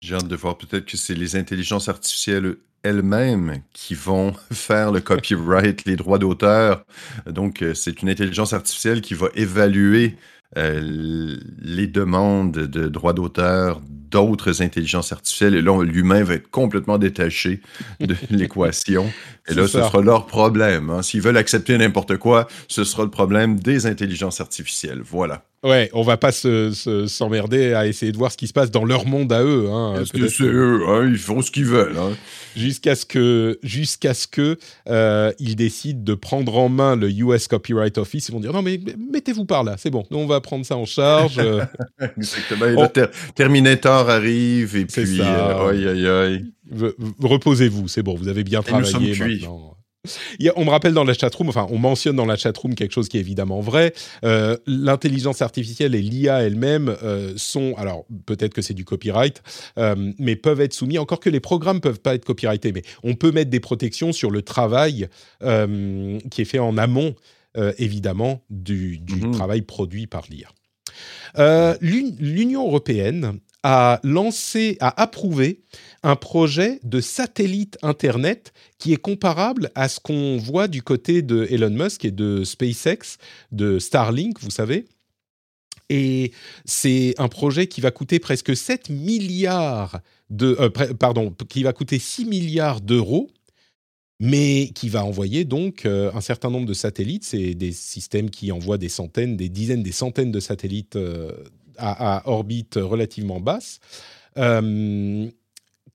J'ai hâte de voir peut-être que c'est les intelligences artificielles elles-mêmes qui vont [LAUGHS] faire le copyright, les droits d'auteur. Donc, euh, c'est une intelligence artificielle qui va évaluer les demandes de droits d'auteur d'autres intelligences artificielles. Et là, l'humain va être complètement détaché de [LAUGHS] l'équation. Et là, ce sera leur problème. Hein. S'ils veulent accepter n'importe quoi, ce sera le problème des intelligences artificielles. Voilà. Ouais, on va pas s'emmerder à essayer de voir ce qui se passe dans leur monde à eux. Hein, c'est eux, hein, ils font ce qu'ils veulent. Hein. Jusqu'à ce que, jusqu'à ce que euh, ils décident de prendre en main le US Copyright Office, ils vont dire non mais mettez-vous par là, c'est bon, nous on va prendre ça en charge. [LAUGHS] Exactement. Et là, Terminator arrive et puis, ça. Euh, aïe aïe aïe. Reposez-vous, c'est bon, vous avez bien travaillé maintenant on me rappelle dans la chatroom, enfin, on mentionne dans la chatroom quelque chose qui est évidemment vrai. Euh, l'intelligence artificielle et l'IA elle-même euh, sont, alors peut-être que c'est du copyright, euh, mais peuvent être soumis. Encore que les programmes peuvent pas être copyrightés, mais on peut mettre des protections sur le travail qui est fait en amont, évidemment, du, mhm. travail produit par l'IA. L'Union européenne a lancé, a approuvé un projet de satellite Internet qui est comparable à ce qu'on voit du côté de Elon Musk et de SpaceX, de Starlink, vous savez. Et c'est un projet qui va coûter presque 7 milliards de... Euh, pardon, qui va coûter 6 milliards d'euros mais qui va envoyer donc euh, un certain nombre de satellites. C'est des systèmes qui envoient des centaines, des dizaines, des centaines de satellites euh, à, orbite relativement basse, euh,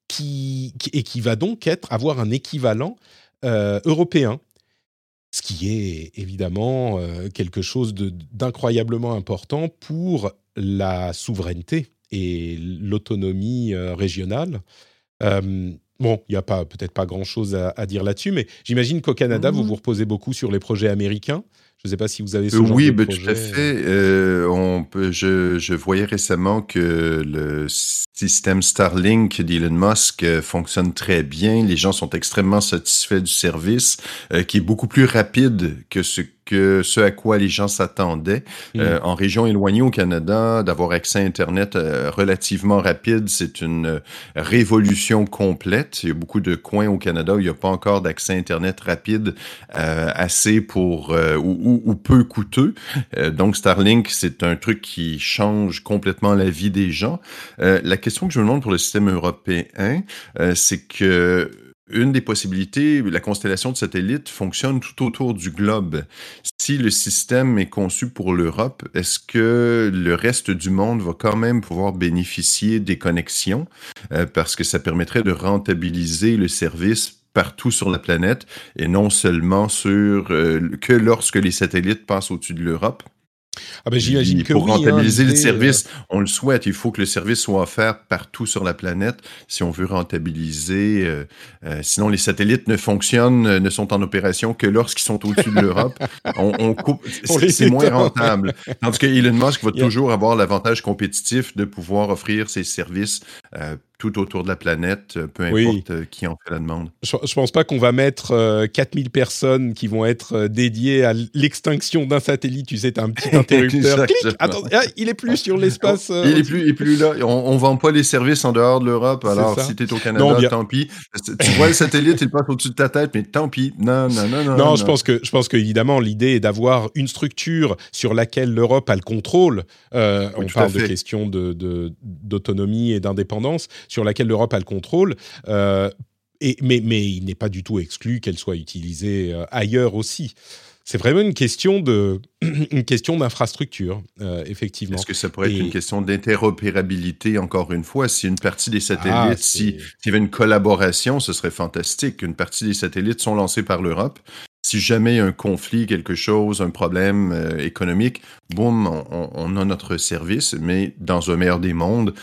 qui, et qui va donc être, avoir un équivalent euh, européen, ce qui est évidemment euh, quelque chose d'incroyablement important pour la souveraineté et l'autonomie régionale. Bon, il n'y a pas peut-être pas grand-chose à, dire là-dessus, mais j'imagine qu'au Canada, vous mmh. vous reposez beaucoup sur les projets américains. Je ne sais pas si vous avez ce oui, genre de projet. Oui, tout à fait. Euh, on peut, je, je, voyais récemment que le système Starlink d'Elon Musk euh, fonctionne très bien. Les gens sont extrêmement satisfaits du service, euh, qui est beaucoup plus rapide que ce que ce à quoi les gens s'attendaient. Mm. Euh, en région éloignée au Canada, d'avoir accès à Internet euh, relativement rapide, c'est une euh, révolution complète. Il y a beaucoup de coins au Canada où il n'y a pas encore d'accès Internet rapide assez pour ou, ou, peu coûteux. donc Starlink, c'est un truc qui change complètement la vie des gens. la question que je me demande pour le système européen, c'est que une des possibilités, la constellation de satellites fonctionne tout autour du globe. Si le système est conçu pour l'Europe, est-ce que le reste du monde va quand même pouvoir bénéficier des connexions? Euh, parce que ça permettrait de rentabiliser le service partout sur la planète et non seulement sur euh, que lorsque les satellites passent au-dessus de l'Europe? Ah ben j'imagine que pour hein, rentabiliser le service, euh, on le souhaite. Il faut que le service soit offert partout sur la planète si on veut rentabiliser. Euh, euh, sinon, les satellites ne fonctionnent, ne sont en opération que lorsqu'ils sont au-dessus de l'Europe. [LAUGHS] on, coupe, c'est moins rentable. Tandis que Elon Musk va [LAUGHS] toujours avoir l'avantage compétitif de pouvoir offrir ses services tout autour de la planète, euh, peu importe euh, qui en fait la demande. Je, ne pense pas qu'on va mettre 4000 euh, personnes qui vont être dédiées à l'extinction d'un satellite. Tu sais, tu as un petit [LAUGHS] interrupteur. Clic Attends, ah, il est plus sur [LAUGHS] l'espace. il est plus, il est plus là. On, ne vend pas les services en dehors de l'Europe. Alors, si tu es au Canada, tant pis. Tu vois le satellite, il passe au-dessus de ta tête, mais tant pis. Non, non, non, non. Non, je pense que, je pense qu'évidemment, l'idée est d'avoir une structure sur laquelle l'Europe a le contrôle. on parle de questions d'autonomie de, et d'indépendance sur laquelle l'Europe a le contrôle. Euh, et, mais, mais il n'est pas du tout exclu qu'elle soit utilisée euh, ailleurs aussi. C'est vraiment une question de [CLEARS THROAT] une question d'infrastructure, euh, effectivement. Est-ce que ça pourrait être une question d'interopérabilité encore une fois Si une partie des satellites, ah, si s'il y avait une collaboration, ce serait fantastique. Une partie des satellites sont lancés par l'Europe. Si jamais il y a un conflit, quelque chose, un problème économique, boum, on, on, a notre service. Mais dans un meilleur des mondes,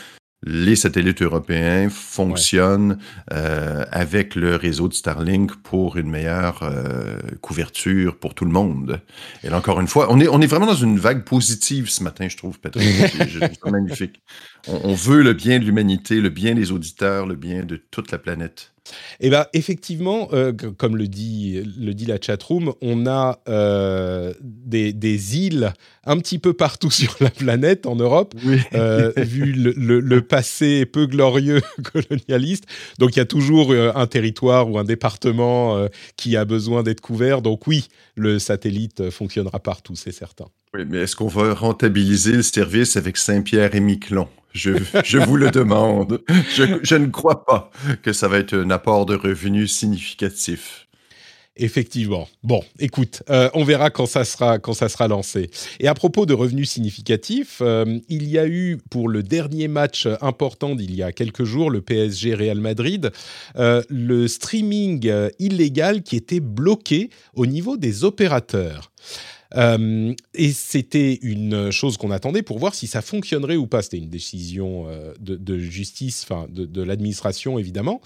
les satellites européens fonctionnent euh, avec le réseau de Starlink pour une meilleure euh, couverture pour tout le monde. Et là, encore une fois, on est, on est vraiment dans une vague positive ce matin, je trouve, Patrick. [LAUGHS] C'est magnifique. On, veut le bien de l'humanité, le bien des auditeurs, le bien de toute la planète. Eh bien, effectivement, euh, comme le dit, le dit la chatroom, on a euh, des, des, îles un petit peu partout [LAUGHS] sur la planète, en Europe, euh, vu le, le, passé peu glorieux [LAUGHS] colonialiste. Donc, il y a toujours un territoire ou un département qui a besoin d'être couvert. Donc, oui, le satellite fonctionnera partout, c'est certain. Oui, mais est-ce qu'on va rentabiliser le service avec Saint-Pierre et Miquelon? Je, vous le demande. Je, je ne crois pas que ça va être un apport de revenus significatif. Effectivement. Bon, écoute, euh, on verra quand ça sera quand ça sera lancé. Et à propos de revenus significatifs, euh, il y a eu pour le dernier match important d'il y a quelques jours, le PSG Real Madrid, euh, le streaming illégal qui était bloqué au niveau des opérateurs. Euh, et c'était une chose qu'on attendait pour voir si ça fonctionnerait ou pas. C'était une décision euh, de, justice, enfin de, l'administration évidemment,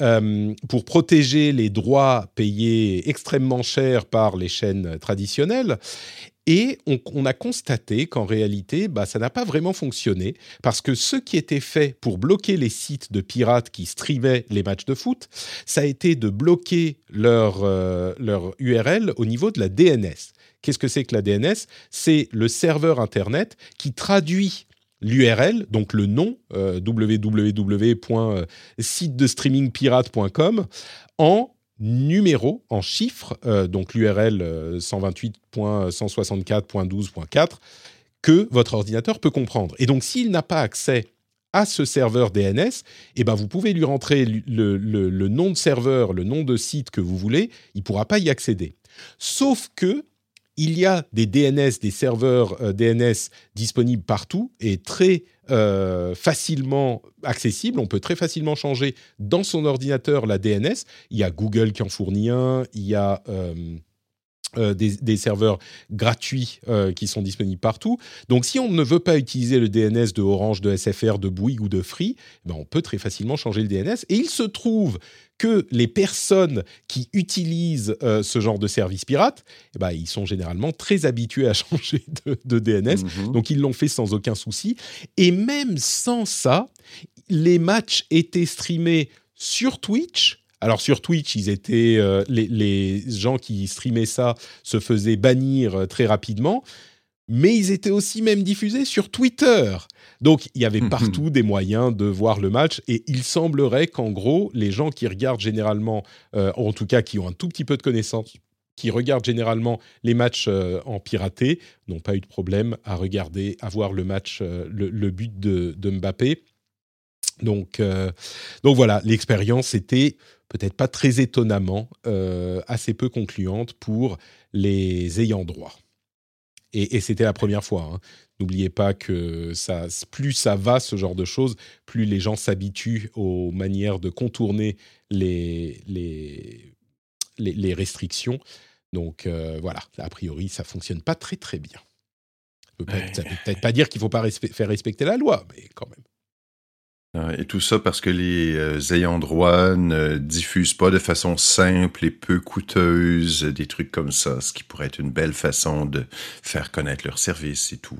euh, pour protéger les droits payés extrêmement chers par les chaînes traditionnelles. Et on, a constaté qu'en réalité, bah, ça n'a pas vraiment fonctionné parce que ce qui était fait pour bloquer les sites de pirates qui streamaient les matchs de foot, ça a été de bloquer leur, leur URL au niveau de la DNS. Qu'est-ce que c'est que la DNS C'est le serveur Internet qui traduit l'URL, donc le nom, euh, www.site-de-streaming-pirate.com, en numéro, en chiffres, euh, donc l'URL 128.164.12.4, que votre ordinateur peut comprendre. Et donc s'il n'a pas accès à ce serveur DNS, eh ben vous pouvez lui rentrer le, le, nom de serveur, le nom de site que vous voulez, il ne pourra pas y accéder. Sauf que il y a des DNS, des serveurs euh, DNS disponibles partout et très euh, facilement accessibles. On peut très facilement changer dans son ordinateur la DNS. Il y a Google qui en fournit un, il y a euh, des, serveurs gratuits qui sont disponibles partout. Donc, si on ne veut pas utiliser le DNS de Orange, de SFR, de Bouygues ou de Free, eh ben on peut très facilement changer le DNS. Et il se trouve que les personnes qui utilisent euh, ce genre de service pirate, eh ben, ils sont généralement très habitués à [LAUGHS] changer de, DNS. Mhm. Donc, ils l'ont fait sans aucun souci. Et même sans ça, les matchs étaient streamés sur Twitch alors sur Twitch, ils étaient euh, les, gens qui streamaient ça se faisaient bannir euh, très rapidement, mais ils étaient aussi même diffusés sur Twitter. Donc il y avait partout des moyens de voir le match et il semblerait qu'en gros les gens qui regardent généralement, euh, en tout cas qui ont un tout petit peu de connaissances, qui regardent généralement les matchs en piraté, n'ont pas eu de problème à regarder, à voir le match, le, but de, de Mbappé. Donc, donc voilà, l'expérience était peut-être pas très étonnamment, euh, assez peu concluante pour les ayants droit. Et, c'était la première fois. Hein. N'oubliez pas que ça, plus ça va, ce genre de choses, plus les gens s'habituent aux manières de contourner les, les, les, restrictions. Donc euh, voilà, a priori, ça fonctionne pas très très bien. Ça ne peut peut-être pas dire qu'il ne faut pas faire respecter la loi, mais quand même. Et tout ça parce que les euh, ayants droit ne diffusent pas de façon simple et peu coûteuse des trucs comme ça, ce qui pourrait être une belle façon de faire connaître leur service et tout.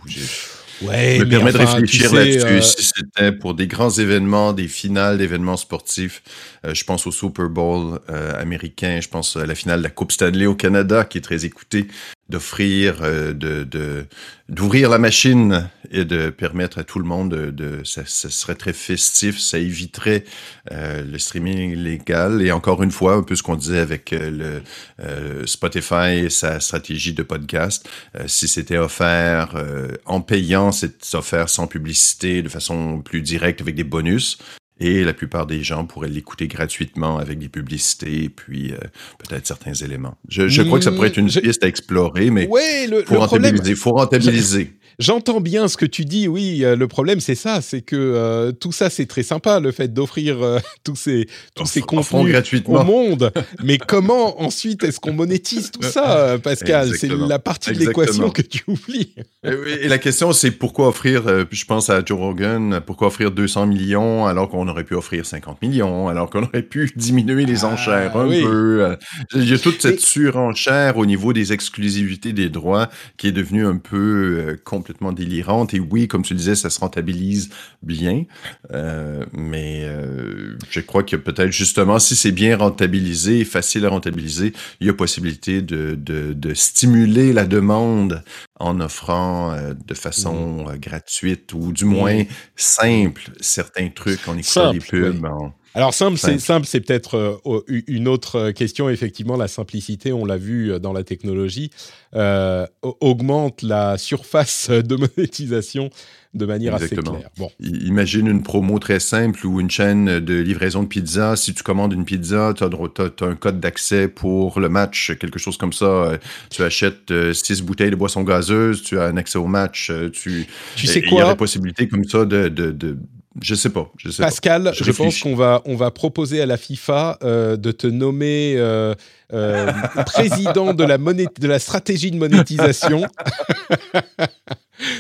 Ouais, me permet de réfléchir là-dessus. Euh, si c'était pour des grands événements, des finales d'événements sportifs, euh, je pense au Super Bowl euh, américain, je pense à la finale de la Coupe Stanley au Canada, qui est très écoutée, d'offrir, de, d'ouvrir la machine et de permettre à tout le monde de, de ça, serait très festif, ça éviterait le streaming illégal. Et encore une fois, un peu ce qu'on disait avec le Spotify et sa stratégie de podcast, si c'était offert en payant c'est offert sans publicité, de façon plus directe avec des bonus. Et la plupart des gens pourraient l'écouter gratuitement avec des publicités et puis euh, peut-être certains éléments. Je, crois que ça pourrait être une piste à explorer, mais il faut rentabiliser. J'entends bien ce que tu dis, oui. Euh, le problème, c'est ça, c'est que euh, tout ça, c'est très sympa, le fait d'offrir euh, [LAUGHS] tous ces, tous ces contenus gratuitement. au monde. Mais comment ensuite est-ce qu'on monétise tout ça, Pascal? C'est la partie de l'équation que tu oublies. et, la question, c'est pourquoi offrir, je pense à Joe Rogan, pourquoi offrir 200 millions alors qu'on aurait pu offrir 50 millions, alors qu'on aurait pu [LAUGHS] diminuer les ah, enchères un peu. Il y a toute cette surenchère au niveau des exclusivités des droits qui est devenue un peu compliquée complètement délirante. Et oui, comme tu disais, ça se rentabilise bien. Euh, mais euh, je crois que peut-être justement, si c'est bien rentabilisé, facile à rentabiliser, il y a possibilité de, de, stimuler la demande en offrant euh, de façon mmh. gratuite ou du moins mmh. simple certains trucs. On écoute des pubs. Alors simple, c'est simple, c'est peut-être euh, une autre question. Effectivement, la simplicité, on l'a vu euh, dans la technologie, euh, augmente la surface [LAUGHS] de monétisation de manière assez claire. Bon. Imagine une promo très simple ou une chaîne de livraison de pizza. Si tu commandes une pizza, tu as, un code d'accès pour le match, quelque chose comme ça. Tu achètes six bouteilles de boisson gazeuse, tu as un accès au match. Tu, tu sais quoi? Il y a des possibilités comme ça de, de je sais pas. Je sais Pascal, je, pense qu'on va, on va proposer à la FIFA euh, de te nommer euh, euh, [LAUGHS] président de la, de la stratégie de monétisation.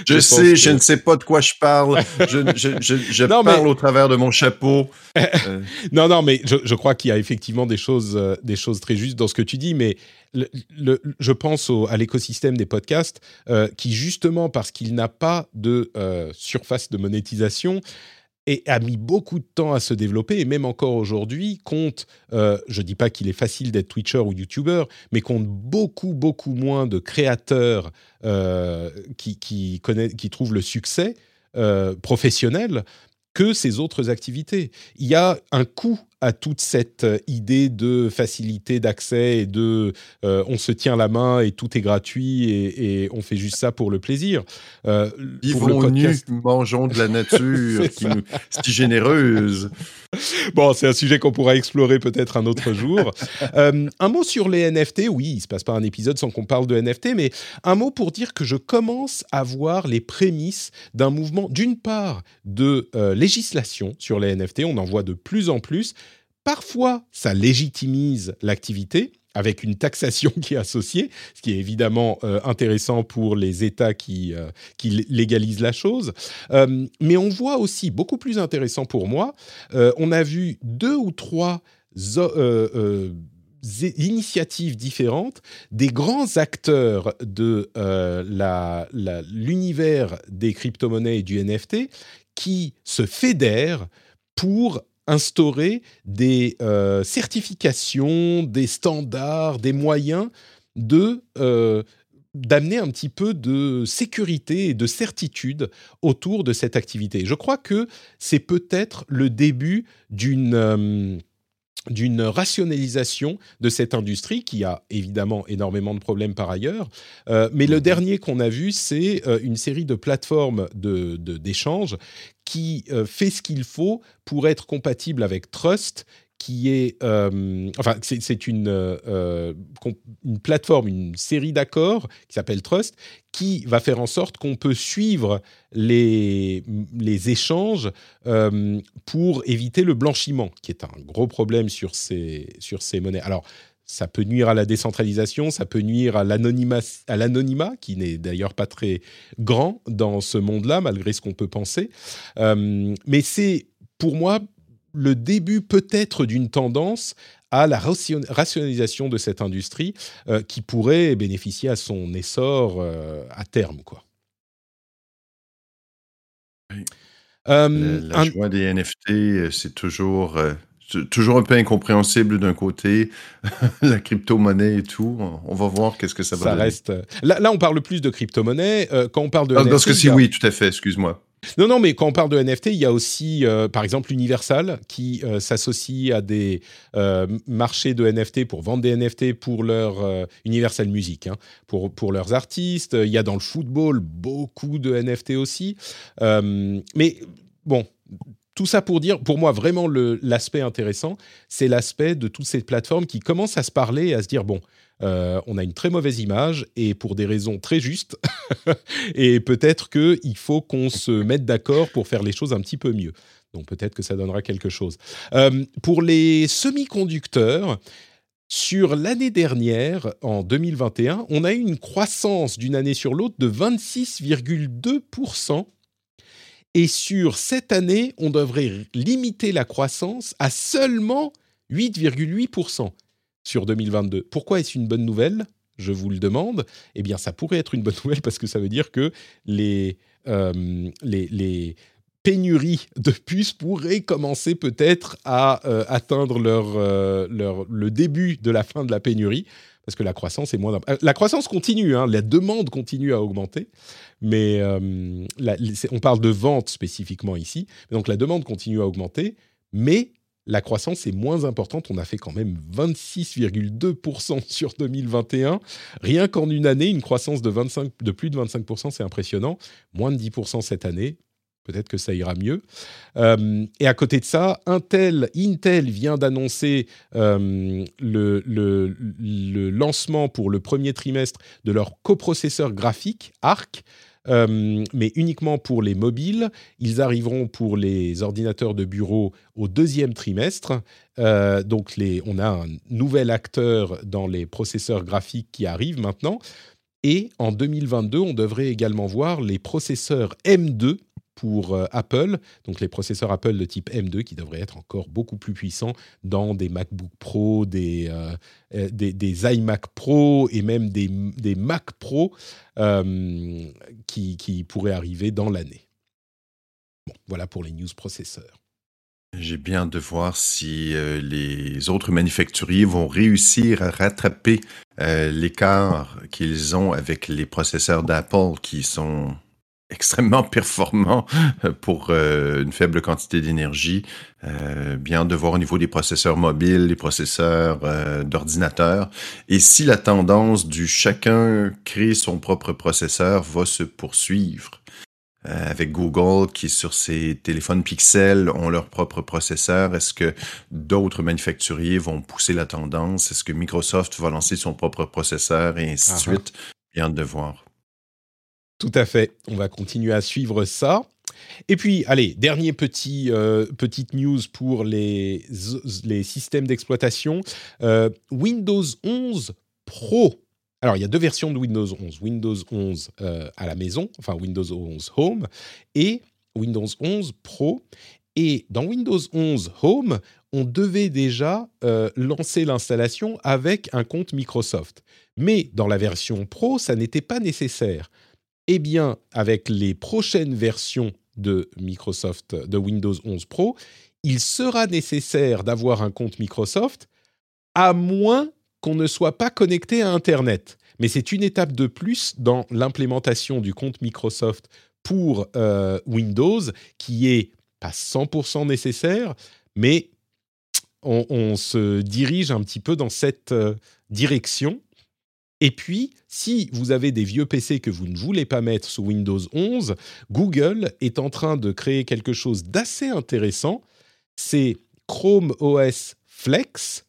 Je, sais, je ne sais pas de quoi je parle. Je, je [LAUGHS] parle au travers de mon chapeau. [LAUGHS] non, non, mais je, crois qu'il y a effectivement des choses, des choses très justes dans ce que tu dis, mais le, je pense au, à l'écosystème des podcasts qui, justement, parce qu'il n'a pas de surface de monétisation, et a mis beaucoup de temps à se développer, et même encore aujourd'hui, compte, euh, je ne dis pas qu'il est facile d'être Twitcher ou YouTuber, mais compte beaucoup, beaucoup moins de créateurs euh, qui, qui, trouvent le succès euh, professionnel que ces autres activités. Il y a un coût à toute cette euh, idée de facilité d'accès et de euh, on se tient la main et tout est gratuit et, on fait juste ça pour le plaisir. Euh, Vivons nus, mangeons de la nature [LAUGHS] qui nous, si généreuse. [LAUGHS] Bon, c'est un sujet qu'on pourra explorer peut-être un autre jour. [LAUGHS] Euh, un mot sur les NFT. Oui, il se passe pas un épisode sans qu'on parle de NFT, mais un mot pour dire que je commence à voir les prémices d'un mouvement, d'une part, de législation sur les NFT. On en voit de plus en plus Parfois, ça légitimise l'activité avec une taxation [LAUGHS] qui est associée, ce qui est évidemment euh, intéressant pour les États qui, euh, qui légalisent la chose. Euh, mais on voit aussi, beaucoup plus intéressant pour moi, on a vu deux ou trois initiatives différentes des grands acteurs de l'univers des crypto-monnaies et du NFT qui se fédèrent pour instaurer des euh, certifications, des standards, des moyens de euh, d'amener un petit peu de sécurité et de certitude autour de cette activité. Je crois que c'est peut-être le début d'une euh, d'une rationalisation de cette industrie qui a évidemment énormément de problèmes par ailleurs. Euh, mais le mhm. dernier qu'on a vu, c'est euh, une série de plateformes d'échange de, qui euh, fait ce qu'il faut pour être compatible avec Trust qui est, euh, enfin, c'est une, euh, une plateforme, une série d'accords qui s'appelle Trust, qui va faire en sorte qu'on peut suivre les, les échanges pour éviter le blanchiment, qui est un gros problème sur ces, sur ces monnaies. Alors, ça peut nuire à la décentralisation, ça peut nuire à l'anonymat, qui n'est d'ailleurs pas très grand dans ce monde-là, malgré ce qu'on peut penser. mais c'est, pour moi, le début peut-être d'une tendance à la rationalisation de cette industrie euh, qui pourrait bénéficier à son essor euh, à terme. Quoi. Euh, la, joie des NFT, c'est toujours, toujours un peu incompréhensible d'un côté. [LAUGHS] la crypto-monnaie et tout. On va voir qu'est-ce que ça va ça Reste... Là, là, on parle plus de crypto-monnaie. quand on parle de. Ah, parce que si, oui, tout à fait, excuse-moi. Non, non, mais quand on parle de NFT, il y a aussi, euh, par exemple, Universal qui euh, s'associe à des euh, marchés de NFT pour vendre des NFT pour leur Universal Music, hein, pour, pour leurs artistes. Il y a dans le football beaucoup de NFT aussi. mais bon, tout ça pour dire, pour moi, vraiment, l'aspect intéressant, c'est l'aspect de toutes ces plateformes qui commencent à se parler et à se dire, bon, euh, on a une très mauvaise image et pour des raisons très justes. [LAUGHS] et peut-être qu'il faut qu'on se mette d'accord pour faire les choses un petit peu mieux. Donc peut-être que ça donnera quelque chose. Euh, pour les semi-conducteurs, sur l'année dernière, en 2021, on a eu une croissance d'une année sur l'autre de 26,2%. Et sur cette année, on devrait limiter la croissance à seulement 8,8% sur 2022. Pourquoi est-ce une bonne nouvelle? Je vous le demande. Eh bien, ça pourrait être une bonne nouvelle parce que ça veut dire que les, euh, les, pénuries de puces pourraient commencer peut-être à euh, atteindre leur, euh, leur, le début de la fin de la pénurie parce que la croissance est moins. La croissance continue, hein, la demande continue à augmenter, mais on parle de vente spécifiquement ici. Donc la demande continue à augmenter, mais la croissance est moins importante. On a fait quand même 26,2% [LAUGHS] sur 2021. Rien qu'en une année, une croissance de, 25, de plus de 25%, c'est impressionnant. Moins de 10% cette année. Peut-être que ça ira mieux. Euh, et à côté de ça, Intel, vient d'annoncer euh, le, lancement pour le premier trimestre de leur coprocesseur graphique ARC. Euh, mais uniquement pour les mobiles. Ils arriveront pour les ordinateurs de bureau au deuxième trimestre. Donc on a un nouvel acteur dans les processeurs graphiques qui arrive maintenant. Et en 2022, on devrait également voir les processeurs M2 pour euh, Apple, donc les processeurs Apple de type M2 qui devraient être encore beaucoup plus puissants dans des MacBook Pro, des, euh, euh, des, iMac Pro et même des, des Mac Pro qui, pourraient arriver dans l'année. Bon, voilà pour les news processeurs. J'ai bien de voir si les autres manufacturiers vont réussir à rattraper l'écart qu'ils ont avec les processeurs d'Apple qui sont extrêmement [LAUGHS] performant pour euh, une faible quantité d'énergie. Euh, bien de voir au niveau des processeurs mobiles, les processeurs euh, d'ordinateur. Et si la tendance du chacun créer son propre processeur va se poursuivre, avec Google qui sur ses téléphones Pixel ont leur propre processeur, est-ce que d'autres manufacturiers vont pousser la tendance? Est-ce que Microsoft va lancer son propre processeur? Et ainsi de suite? Bien de voir. Tout à fait. On va continuer à suivre ça. Et puis, allez, dernier petit, euh, petite news pour les, les systèmes d'exploitation. Euh, Windows 11 Pro. Alors, il y a deux versions de Windows 11. Windows 11 euh, à la maison, enfin Windows 11 Home, et Windows 11 Pro. Et dans Windows 11 Home, on devait déjà lancer l'installation avec un compte Microsoft. Mais dans la version Pro, ça n'était pas nécessaire. Eh bien, avec les prochaines versions de Microsoft, de Windows 11 Pro, il sera nécessaire d'avoir un compte Microsoft, à moins qu'on ne soit pas connecté à Internet. Mais c'est une étape de plus dans l'implémentation du compte Microsoft pour euh, Windows, qui est pas 100% nécessaire, mais on, se dirige un petit peu dans cette euh, direction. Et puis, si vous avez des vieux PC que vous ne voulez pas mettre sous Windows 11, Google est en train de créer quelque chose d'assez intéressant. C'est Chrome OS Flex.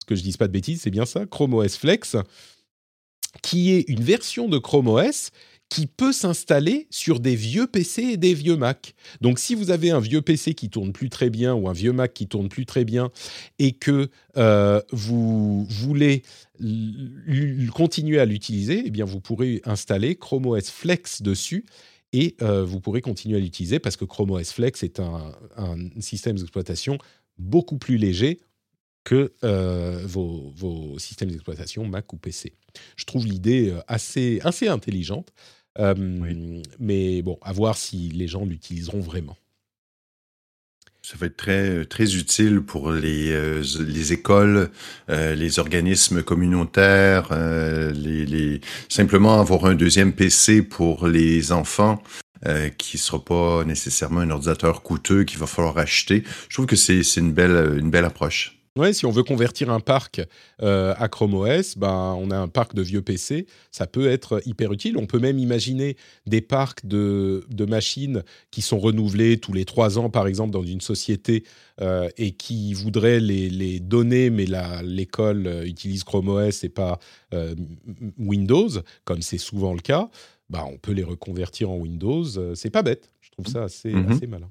Ce que je dise pas de bêtises, c'est bien ça, Chrome OS Flex, qui est une version de Chrome OS qui peut s'installer sur des vieux PC et des vieux Mac. Donc si vous avez un vieux PC qui tourne plus très bien ou un vieux Mac qui tourne plus très bien et que euh, vous voulez continuer à l'utiliser, eh bien vous pourrez installer Chrome OS Flex dessus et euh, vous pourrez continuer à l'utiliser parce que Chrome OS Flex est un, système d'exploitation beaucoup plus léger que euh, vos, vos, systèmes d'exploitation Mac ou PC. Je trouve l'idée assez, assez intelligente. Euh, mais bon, à voir si les gens l'utiliseront vraiment. Ça va être très, très utile pour les, euh, les écoles, euh, les organismes communautaires, les, les, simplement avoir un deuxième PC pour les enfants. qui ne sera pas nécessairement un ordinateur coûteux qu'il va falloir acheter. Je trouve que c'est une belle, une belle approche. Ouais, si on veut convertir un parc euh, à Chrome OS, ben, on a un parc de vieux PC, ça peut être hyper utile. On peut même imaginer des parcs de, de machines qui sont renouvelés tous les trois ans, par exemple, dans une société euh, et qui voudraient les, les donner, mais l'école euh, utilise Chrome OS et pas Windows, comme c'est souvent le cas. Ben, on peut les reconvertir en Windows. c'est pas bête. Je trouve ça assez, mmh assez malin.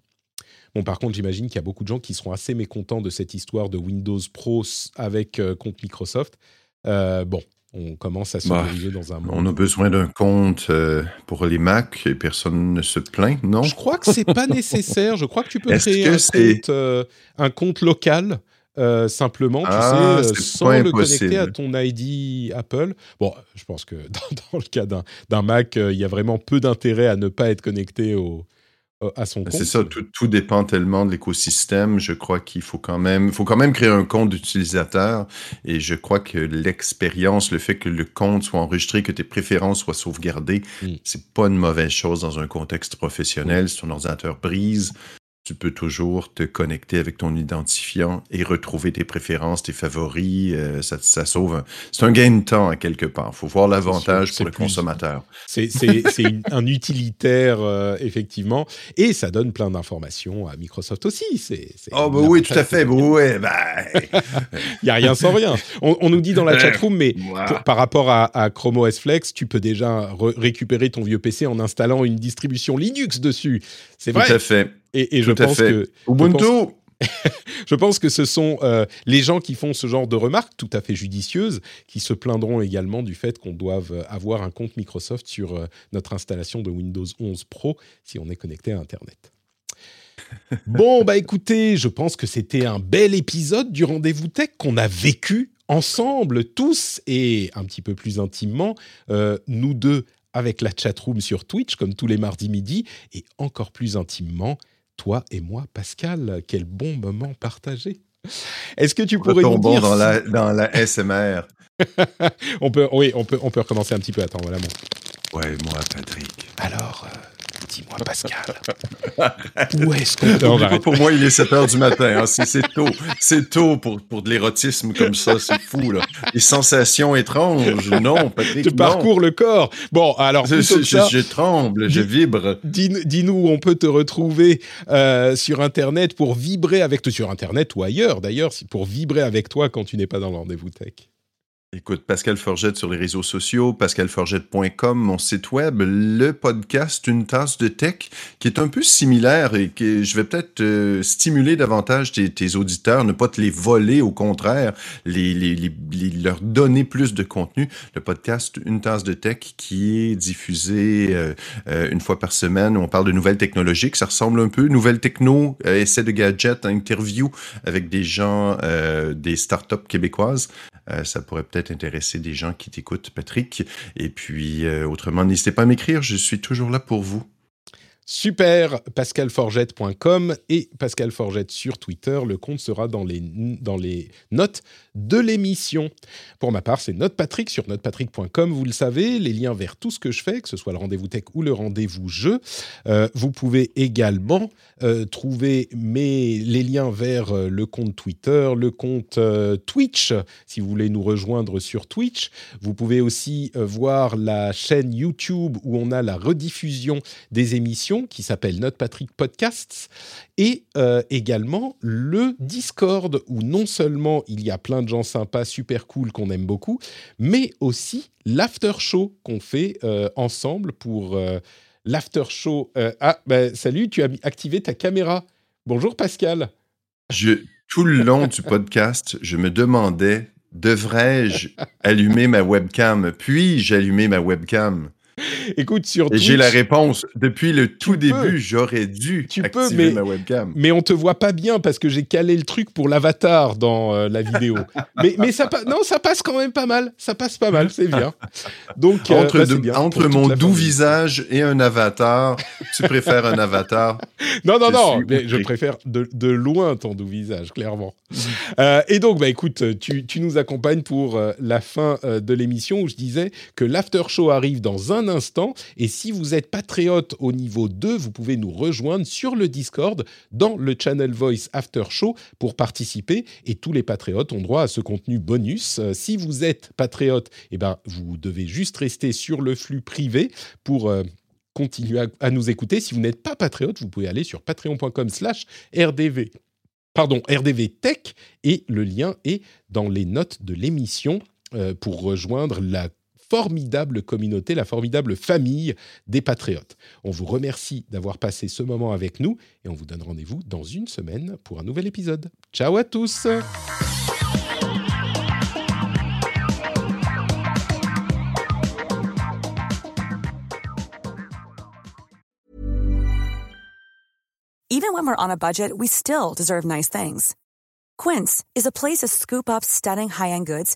Bon, par contre, j'imagine qu'il y a beaucoup de gens qui seront assez mécontents de cette histoire de Windows Pro avec euh, compte Microsoft. Euh, bon, on commence à se bah, dans un monde. On a besoin d'un compte euh, pour les Mac et personne ne se plaint, non? Je crois que c'est pas nécessaire. Je crois que tu peux créer un compte, un compte, local. simplement, tu ah, sais, sans le connecter à ton ID Apple. Bon, je pense que [LAUGHS] dans, le cas d'un Mac, il y a vraiment peu d'intérêt à ne pas être connecté au, à son compte. C'est ça, tout, dépend tellement de l'écosystème. Je crois qu'il faut quand même, faut quand même créer un compte d'utilisateur. Et je crois que l'expérience, le fait que le compte soit enregistré, que tes préférences soient sauvegardées, mm. c'est pas une mauvaise chose dans un contexte professionnel. Si ton ordinateur brise, tu peux toujours te connecter avec ton identifiant et retrouver tes préférences, tes favoris. Euh, ça, ça, sauve. C'est un gain de temps à quelque part. Il faut voir l'avantage pour le consommateur. C'est un utilitaire, euh, effectivement. Et ça donne plein d'informations à Microsoft aussi. C'est, oh, bah oui, tout à fait. Bah, ouais, bah... [LAUGHS] Il n'y a rien sans rien. On, nous dit dans la chatroom, mais par rapport à, à, Chrome OS Flex, tu peux déjà récupérer ton vieux PC en installant une distribution Linux dessus. C'est vrai. Tout à fait. Et, je pense que Ubuntu. [LAUGHS] Je pense que ce sont euh, les gens qui font ce genre de remarques tout à fait judicieuses qui se plaindront également du fait qu'on doive avoir un compte Microsoft sur euh, notre installation de Windows 11 Pro si on est connecté à Internet. [LAUGHS] bon, bah écoutez, je pense que c'était un bel épisode du rendez-vous tech qu'on a vécu ensemble tous et un petit peu plus intimement, euh, nous deux avec la chatroom sur Twitch comme tous les mardis midi et encore plus intimement toi et moi, Pascal. Quel bon moment partagé. Est-ce que tu pourrais nous dire dans la dans la SMR. [LAUGHS] on peut oui, on peut on peut recommencer un petit peu. Attends, voilà moi. Ouais, moi, Patrick. Alors. Euh, Dis-moi, Pascal, où est-ce qu'on Pour moi, il est 7 heures du matin. Hein. C'est tôt. C'est tôt pour, pour de l'érotisme comme ça. C'est fou, là. Les sensations étranges. Non, Patrick, Tu parcours le corps. Bon, alors, je, je, tremble, je vibre. Dis-nous où on peut te retrouver euh, sur Internet pour vibrer avec toi, sur Internet ou ailleurs, d'ailleurs, pour vibrer avec toi quand tu n'es pas dans le rendez-vous tech. Écoute, Pascal Forgette sur les réseaux sociaux, pascalforgette.com, mon site web, le podcast Une tasse de tech, qui est un peu similaire et que je vais peut-être euh, stimuler davantage tes, auditeurs, ne pas te les voler, au contraire, les, leur donner plus de contenu. Le podcast Une tasse de tech qui est diffusé euh, euh, une fois par semaine, on parle de nouvelles technologies, que ça ressemble un peu, nouvelles techno, essais de gadgets, interview avec des gens, des startups québécoises. Euh, ça pourrait peut-être intéresser des gens qui t'écoutent, Patrick. Et puis, euh, autrement, n'hésitez pas à m'écrire. Je suis toujours là pour vous. Super, pascalforgette.com et Pascal Forgette sur Twitter. Le compte sera dans les, notes de l'émission. Pour ma part, c'est NotePatrick sur notepatrick.com. Vous le savez, les liens vers tout ce que je fais, que ce soit le rendez-vous tech ou le rendez-vous jeu. Euh, vous pouvez également euh, trouver les liens vers euh, le compte Twitter, le compte Twitch, si vous voulez nous rejoindre sur Twitch. Vous pouvez aussi voir la chaîne YouTube où on a la rediffusion des émissions qui s'appelle Notre Patrick Podcasts et euh, également le Discord où non seulement il y a plein de gens sympas, super cool qu'on aime beaucoup, mais aussi l'after show qu'on fait euh, ensemble pour euh, l'after show. ah, bah, salut, tu as activé ta caméra. Bonjour Pascal. Tout le long du podcast, je me demandais devrais-je allumer ma webcam? Puis-je allumer ma webcam? [LAUGHS] Écoute, sur Et j'ai la réponse. Depuis le tout début, j'aurais dû tu activer peux, mais, ma webcam. Mais on te voit pas bien parce que j'ai calé le truc pour l'avatar dans euh, la vidéo. [LAUGHS] mais, mais ça, non, ça passe quand même pas mal. Ça passe pas mal, c'est bien. Donc, euh, entre, bah, entre mon doux visage et un avatar, tu préfères un avatar? [LAUGHS] Non, non, non. Mais je préfère de, de, loin ton doux visage, clairement. Euh, et donc, bah écoute, tu, tu nous accompagnes pour la fin de l'émission où je disais que l'after show arrive dans un instant. Et si vous êtes patriote au niveau 2, vous pouvez nous rejoindre sur le Discord dans le Channel Voice After Show pour participer. Et tous les patriotes ont droit à ce contenu bonus. Euh, si vous êtes patriote, eh ben, vous devez juste rester sur le flux privé pour... Euh, continuer à, nous écouter. Si vous n'êtes pas patriote, vous pouvez aller sur patreon.com slash rdv. Pardon, RDV Tech, et le lien est dans les notes de l'émission euh, pour rejoindre la formidable communauté, la formidable famille des patriotes. On vous remercie d'avoir passé ce moment avec nous et on vous donne rendez-vous dans une semaine pour un nouvel épisode. Ciao à tous Even when we're on a budget, we still deserve nice things. Quince is a place to scoop up stunning high-end goods